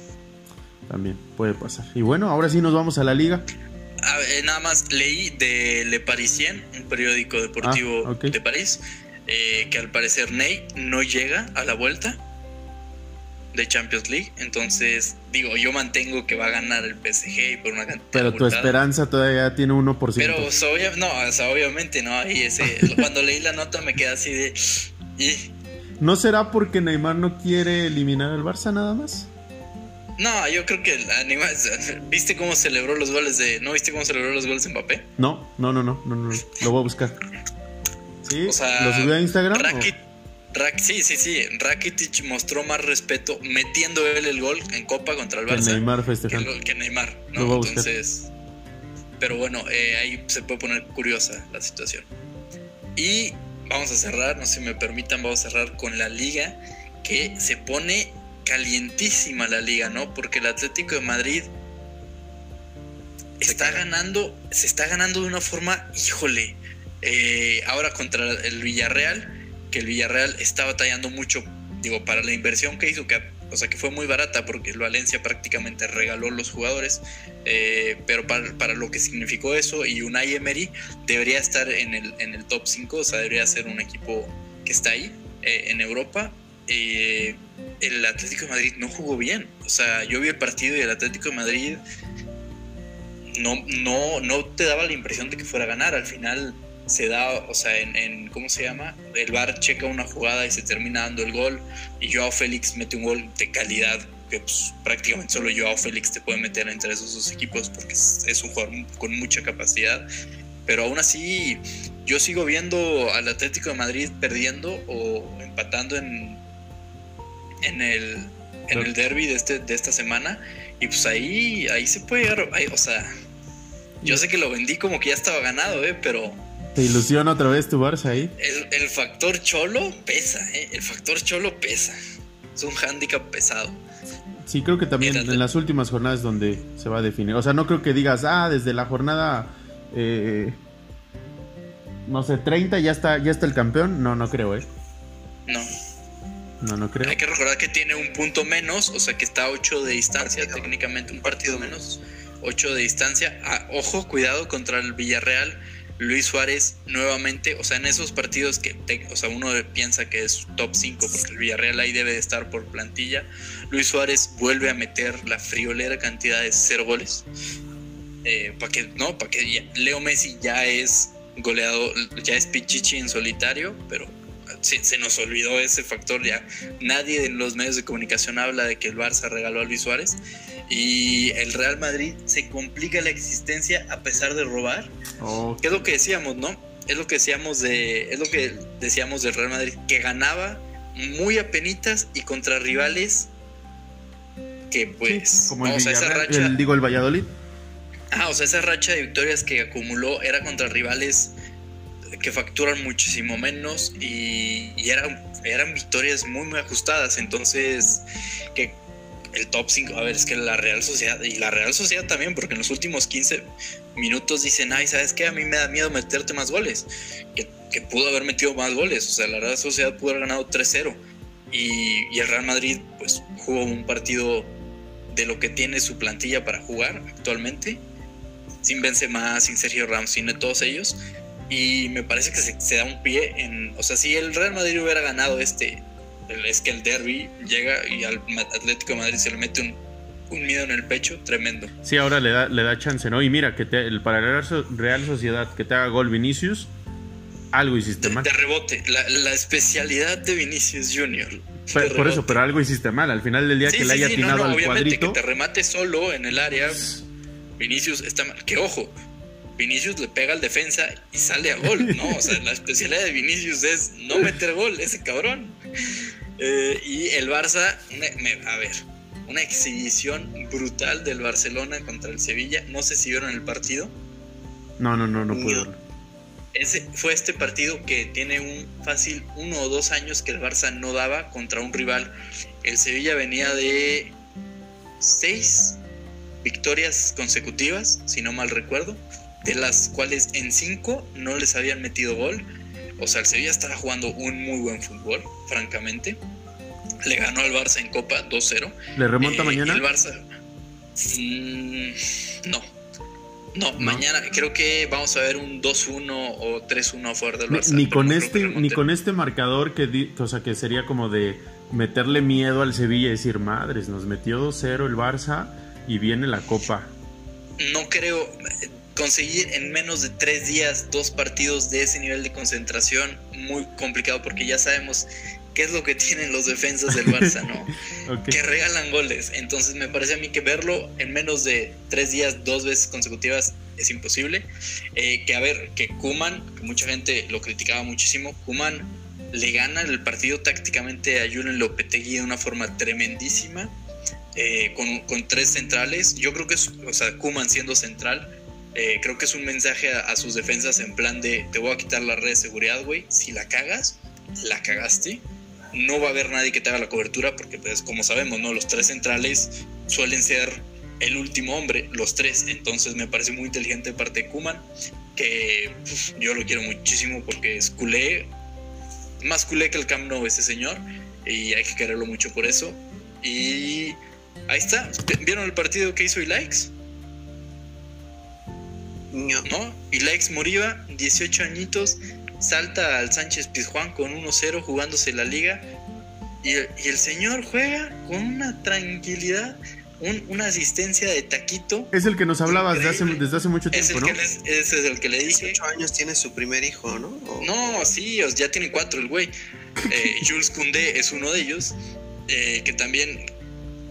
También puede pasar. Y bueno, ahora sí nos vamos a la liga. nada más leí de Le Parisien, un periódico deportivo Ah, de París, eh, que al parecer Ney no llega a la vuelta de Champions League. Entonces, digo, yo mantengo que va a ganar el PSG y por una cantidad Pero tu esperanza todavía tiene 1%. Pero o sea, obvia- no, o sea, obviamente no. Ahí ese, cuando leí la nota me quedé así de. "Y". ¿No será porque Neymar no quiere eliminar al Barça nada más? No, yo creo que animal. ¿Viste cómo celebró los goles de. ¿No viste cómo celebró los goles de Mbappé? No, no, no, no, no, no, lo voy a buscar. ¿Sí? O sea, ¿Lo subió a Instagram? Rakit, Rak- sí, sí, sí. Rakitic mostró más respeto metiendo él el gol en Copa contra el Que Barça Neymar que, festejando. Neymar. Lo ¿no? voy a buscar. Entonces. Pero bueno, eh, ahí se puede poner curiosa la situación. Y vamos a cerrar, no sé si me permitan, vamos a cerrar con la liga que se pone calientísima la liga, ¿no? Porque el Atlético de Madrid está ganando, se está ganando de una forma, híjole, eh, ahora contra el Villarreal, que el Villarreal está batallando mucho, digo, para la inversión que hizo, que, o sea, que fue muy barata porque el Valencia prácticamente regaló los jugadores, eh, pero para, para lo que significó eso, y Unai Emery debería estar en el, en el top 5, o sea, debería ser un equipo que está ahí eh, en Europa. eh, el Atlético de Madrid no jugó bien. O sea, yo vi el partido y el Atlético de Madrid no, no, no te daba la impresión de que fuera a ganar. Al final se da, o sea, en, en- ¿cómo se llama? El VAR checa una jugada y se termina dando el gol. Y Joao Félix mete un gol de calidad que pues, prácticamente solo Joao Félix te puede meter entre esos dos equipos porque es, es un jugador con mucha capacidad. Pero aún así, yo sigo viendo al Atlético de Madrid perdiendo o empatando en, en el, en el derby de, este, de esta semana. Y pues ahí, ahí se puede llegar. ahí, o sea, yo sé que lo vendí como que ya estaba ganado, ¿eh? pero ¿Te ilusiona otra vez tu Barça ahí? el, el factor cholo pesa, ¿eh? el factor cholo pesa. Es un hándicap pesado. Sí, creo que también en las últimas jornadas donde se va a definir. O sea, no creo que digas, ah, desde la jornada, eh, no sé, 30 ya está, ya está el campeón. No, no creo, ¿eh? No, No, no creo. hay que recordar que tiene un punto menos, o sea que está a 8 de distancia, técnicamente un partido menos, 8 de distancia. Ah, ojo, cuidado contra el Villarreal. Luis Suárez nuevamente, o sea, en esos partidos que, o sea, uno piensa que es top 5 porque el Villarreal ahí debe de estar por plantilla. Luis Suárez vuelve a meter la friolera cantidad de cero goles. para que, no, para que Leo Messi ya es goleado, ya es Pichichi en solitario, pero se, se nos olvidó ese factor ya. Nadie en los medios de comunicación habla de que el Barça regaló a Luis Suárez y el Real Madrid se complica la existencia a pesar de robar. Oh, ¿Qué es lo que decíamos, no? Es lo que decíamos de es lo que decíamos del Real Madrid que ganaba muy apenitas y contra rivales que pues como el, o sea, esa racha el- digo, el Valladolid. Ah, o sea, esa racha de victorias que acumuló era contra rivales que facturan muchísimo menos y, y eran, eran victorias muy, muy ajustadas. Entonces, que el top 5, a ver, es que la Real Sociedad, y la Real Sociedad también, porque en los últimos 15 minutos dicen, ay, ¿sabes qué? A mí me da miedo meterte más goles. Que, que pudo haber metido más goles. O sea, la Real Sociedad pudo haber ganado 3-0. Y, y el Real Madrid, pues, jugó un partido de lo que tiene su plantilla para jugar actualmente sin Benzema, sin Sergio Ramos, sin todos ellos. Y me parece que se, se da un pie en... O sea, si el Real Madrid hubiera ganado este... el- es que el derby llega y al Atlético de Madrid se le mete un, un miedo en el pecho tremendo. Sí, ahora le da, le da chance, ¿no? Y mira, que te- el, para la Real So- Real Sociedad que te haga gol Vinicius, algo hiciste mal. de rebote, la, la especialidad de Vinicius Junior. Pe- De por eso, pero algo hiciste mal. Al final del día Sí, que le haya sí, no, atinado no, al obviamente cuadrito. que te remate solo en el área. Vinicius está mal. Que ojo, Vinicius le pega al defensa y sale a gol, ¿no? O sea, la especialidad de Vinicius es no meter gol, ese cabrón. Eh, y el Barça, me- a ver, una exhibición brutal del Barcelona contra el Sevilla. No sé si vieron el partido. No, no, no, no pude No. Ese fue este partido que tiene un fácil uno o dos años que el Barça no daba contra un rival. El Sevilla venía de seis victorias consecutivas, si no mal recuerdo, de las cuales en cinco no les habían metido gol. O sea, el Sevilla estaba jugando un muy buen fútbol, francamente. Le ganó al Barça en Copa 2-0. ¿Le remonta Eh, mañana? El Barça. Mm, no. No, mañana creo que vamos a ver un 2-1 o 3-1 a favor del Barça. Ni, con este, ni con este marcador que, o sea, que sería como de meterle miedo al Sevilla y decir, madres, nos metió 2-0 el Barça y viene la copa. No creo conseguir en menos de tres días dos partidos de ese nivel de concentración muy complicado porque ya sabemos qué es lo que tienen los defensas del Barça, ¿no? Que regalan goles. Entonces me parece a mí que verlo en menos de tres días, dos veces consecutivas, es imposible. Eh, que a ver, que Kuman, que mucha gente lo criticaba muchísimo, Kuman le gana el partido tácticamente a Julen Lopetegui de una forma tremendísima. Eh, con, tres centrales. Yo creo que es, o sea, Kuman siendo central, eh, creo que es un mensaje a, a, sus defensas en plan de te voy a quitar la red de seguridad, güey. Si la cagas, la cagaste no va a haber nadie que te haga la cobertura porque pues como sabemos, ¿no? Los tres centrales suelen ser el último hombre, los tres. Entonces me parece muy inteligente de parte de Kuman, que yo lo quiero muchísimo porque es culé, más culé que el Camp Nou ese señor, y hay que quererlo mucho por eso. Y ahí está, ¿vieron el partido que hizo Ilaix? No. ¿No? Ilaix Moriba, 18 añitos, salta al Sánchez Pizjuán con 1-0 jugándose la liga y, el señor juega con una tranquilidad, una asistencia de taquito. Es el que nos hablaba desde hace, mucho tiempo, ¿no? ese es el que le dije. 18 años tiene su primer hijo, ¿no? No, sí, ya tiene cuatro el güey. Eh, Jules Koundé es uno de ellos, eh, que también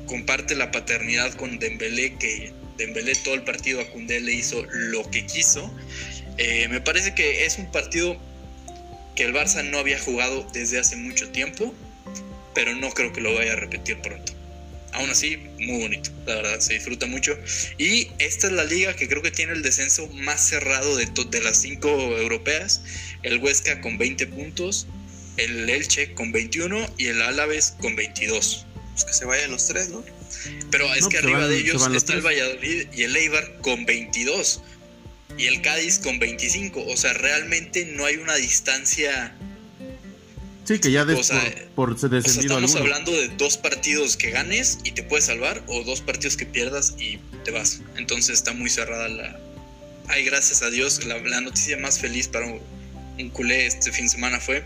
comparte la paternidad con Dembélé, que Dembélé todo el partido a Koundé le hizo lo que quiso. Eh, me parece que es un partido que el Barça no había jugado desde hace mucho tiempo, pero no creo que lo vaya a repetir pronto. Aún así, muy bonito, la verdad, se disfruta mucho. Y esta es la liga que creo que tiene el descenso más cerrado de, de las cinco europeas. El Huesca con 20 puntos, el Elche con 21 y el Álaves con 22. Pues que se vayan los tres, ¿no? Pero es que arriba de ellos está el Valladolid y el Eibar con 22 y el Cádiz con 25. O sea, realmente no hay una distancia. Sí, que ya des por, por estamos hablando de dos partidos que ganes y te puedes salvar, o dos partidos que pierdas y te vas. Entonces está muy cerrada la. Ay, gracias a Dios, la, la noticia más feliz para un, un culé este fin de semana fue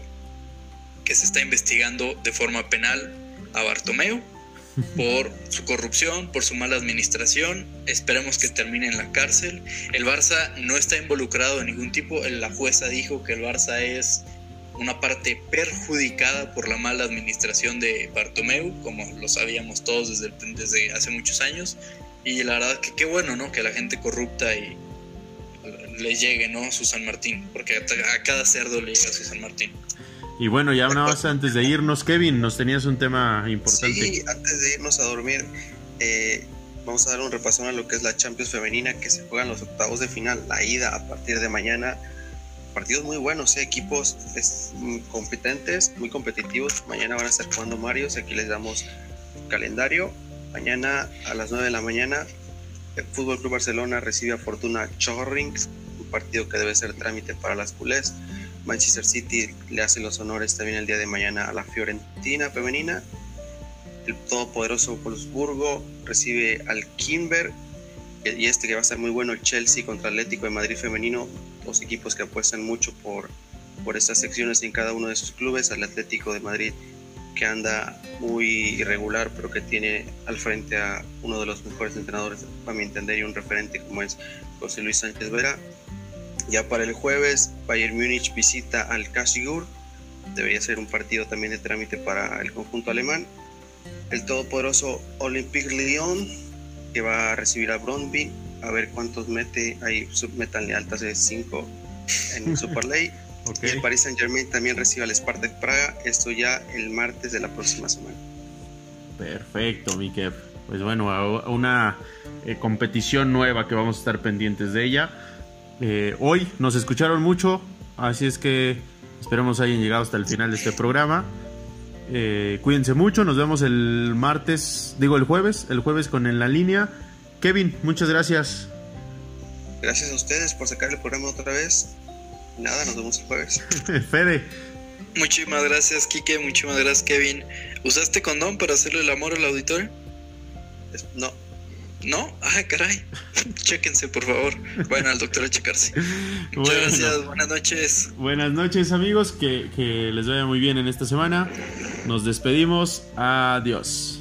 que se está investigando de forma penal a Bartomeu por su corrupción, por su mala administración. Esperemos que termine en la cárcel. El Barça no está involucrado en ningún tipo. La jueza dijo que el Barça es una parte perjudicada por la mala administración de Bartomeu, como lo sabíamos todos desde, desde hace muchos años. Y la verdad que qué bueno, ¿no? Que la gente corrupta y le llegue, ¿no? Su San Martín, porque a, cada cerdo le llega su San Martín. Y bueno, ya una vez antes de irnos, Kevin, nos tenías un tema importante. Sí, antes de irnos a dormir, eh, vamos a dar un repaso a lo que es la Champions Femenina, que se juegan los octavos de final, la ida a partir de mañana. Partidos muy buenos, eh, equipos competentes, muy competitivos. Mañana van a estar jugando Marios, aquí les damos calendario. Mañana a las 9 de la mañana, el Fútbol Club Barcelona recibe a Fortuna Chorrings, un partido que debe ser trámite para las culés. Manchester City le hace los honores también el día de mañana a la Fiorentina femenina. El todopoderoso Wolfsburgo recibe al Kimber. Y este que va a ser muy bueno, el Chelsea contra Atlético de Madrid femenino. Dos equipos que apuestan mucho por, por estas secciones en cada uno de sus clubes. Al Atlético de Madrid que anda muy irregular, pero que tiene al frente a uno de los mejores entrenadores, para mi entender, y un referente como es José Luis Sánchez Vera. Ya para el jueves, Bayern Múnich visita al Kasigur. Debería ser un partido también de trámite para el conjunto alemán. El todopoderoso Olympique Lyon, que va a recibir a Brondby. A ver cuántos mete. Ahí metanle altas de 5 en Super League. Y el Paris Saint Germain también recibe al Spartak Praga. Esto ya el martes de la próxima semana. Perfecto, Mike. Pues bueno, una eh, competición nueva que vamos a estar pendientes de ella. Eh, hoy nos escucharon mucho, así es que esperemos hayan llegado hasta el final de este programa. Eh, cuídense mucho, nos vemos el martes, digo el jueves, el jueves con En la Línea. Kevin, muchas gracias. Gracias a ustedes por sacar el programa otra vez. Nada, nos vemos el jueves. Fede. Muchísimas gracias, Kike. Muchísimas gracias, Kevin. ¿Usaste condón para hacerle el amor al auditorio? No. ¿No? Ay, caray. Chéquense, por favor. Vayan al doctor a checarse. Muchas Bueno. gracias. Buenas noches. Buenas noches amigos, que, que les vaya muy bien en esta semana. Nos despedimos. Adiós.